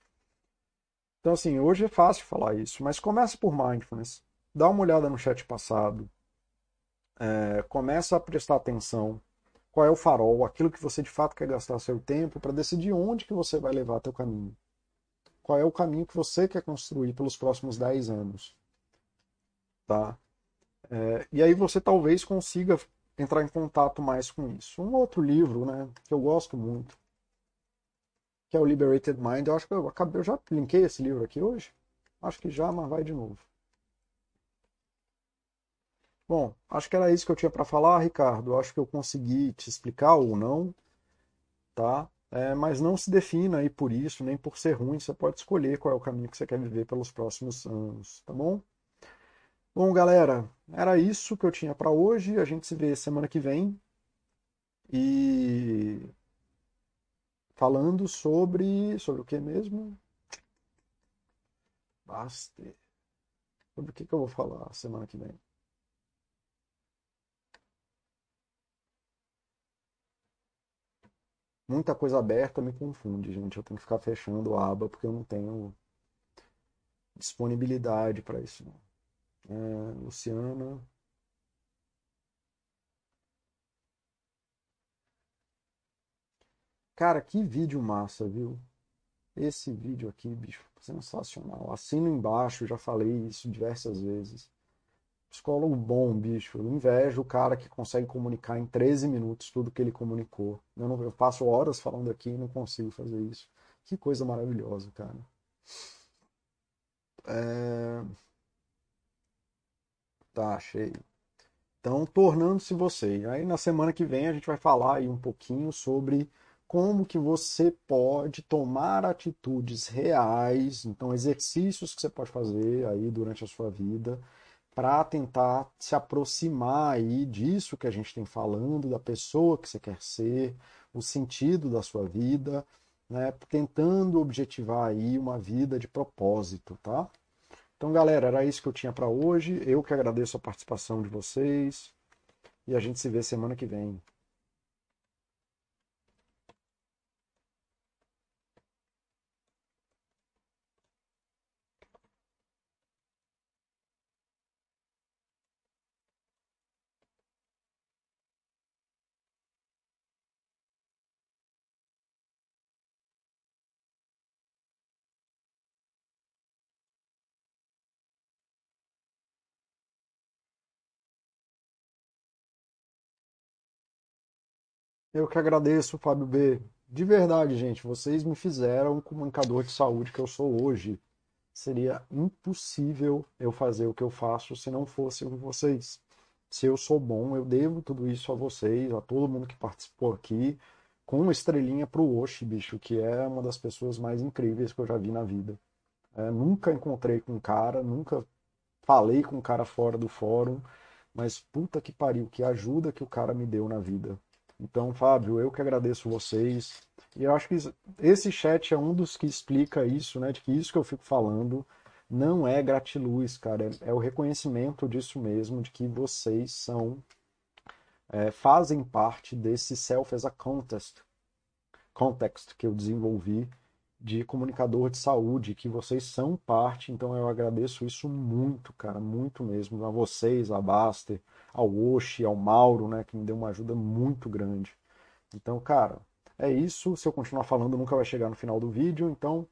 Speaker 1: Então, assim, hoje é fácil falar isso, mas comece por mindfulness dá uma olhada no chat passado, é, começa a prestar atenção qual é o farol, aquilo que você de fato quer gastar seu tempo para decidir onde que você vai levar teu caminho. Qual é o caminho que você quer construir pelos próximos 10 anos. Tá? É, e aí você talvez consiga entrar em contato mais com isso. Um outro livro né, que eu gosto muito, que é o Liberated Mind. Eu acho que eu, acabei, eu já linkei esse livro aqui hoje. Acho que já, mas vai de novo. Bom, acho que era isso que eu tinha para falar, Ricardo. Acho que eu consegui te explicar ou não, tá? É, mas não se defina aí por isso, nem por ser ruim. Você pode escolher qual é o caminho que você quer viver pelos próximos anos, tá bom? Bom, galera, era isso que eu tinha para hoje. A gente se vê semana que vem. E falando sobre sobre o que mesmo? Basta. Sobre o que que eu vou falar semana que vem? Muita coisa aberta me confunde, gente. Eu tenho que ficar fechando a aba porque eu não tenho disponibilidade para isso. É, Luciana. Cara, que vídeo massa, viu? Esse vídeo aqui, bicho, sensacional. Assino embaixo, já falei isso diversas vezes. Psicólogo bom, bicho. Eu invejo o cara que consegue comunicar em 13 minutos tudo que ele comunicou. Eu, não, eu passo horas falando aqui e não consigo fazer isso. Que coisa maravilhosa, cara. É... Tá, achei. Então, tornando-se você. Aí na semana que vem a gente vai falar aí um pouquinho sobre como que você pode tomar atitudes reais, então exercícios que você pode fazer aí durante a sua vida para tentar se aproximar aí disso que a gente tem falando, da pessoa que você quer ser, o sentido da sua vida, né, tentando objetivar aí uma vida de propósito, tá? Então, galera, era isso que eu tinha para hoje. Eu que agradeço a participação de vocês e a gente se vê semana que vem. Eu que agradeço, Fábio B. De verdade, gente, vocês me fizeram um comunicador de saúde que eu sou hoje. Seria impossível eu fazer o que eu faço se não fosse vocês. Se eu sou bom, eu devo tudo isso a vocês, a todo mundo que participou aqui, com uma estrelinha pro Oshi, bicho, que é uma das pessoas mais incríveis que eu já vi na vida. É, nunca encontrei com um cara, nunca falei com um cara fora do fórum, mas puta que pariu, que ajuda que o cara me deu na vida. Então, Fábio, eu que agradeço vocês. E eu acho que esse chat é um dos que explica isso, né? De que isso que eu fico falando não é gratiluz, cara. É, é o reconhecimento disso mesmo, de que vocês são, é, fazem parte desse self as a context, context que eu desenvolvi de comunicador de saúde, que vocês são parte, então eu agradeço isso muito, cara, muito mesmo, a vocês, a Baster, ao Oshi, ao Mauro, né, que me deu uma ajuda muito grande. Então, cara, é isso. Se eu continuar falando, nunca vai chegar no final do vídeo. Então,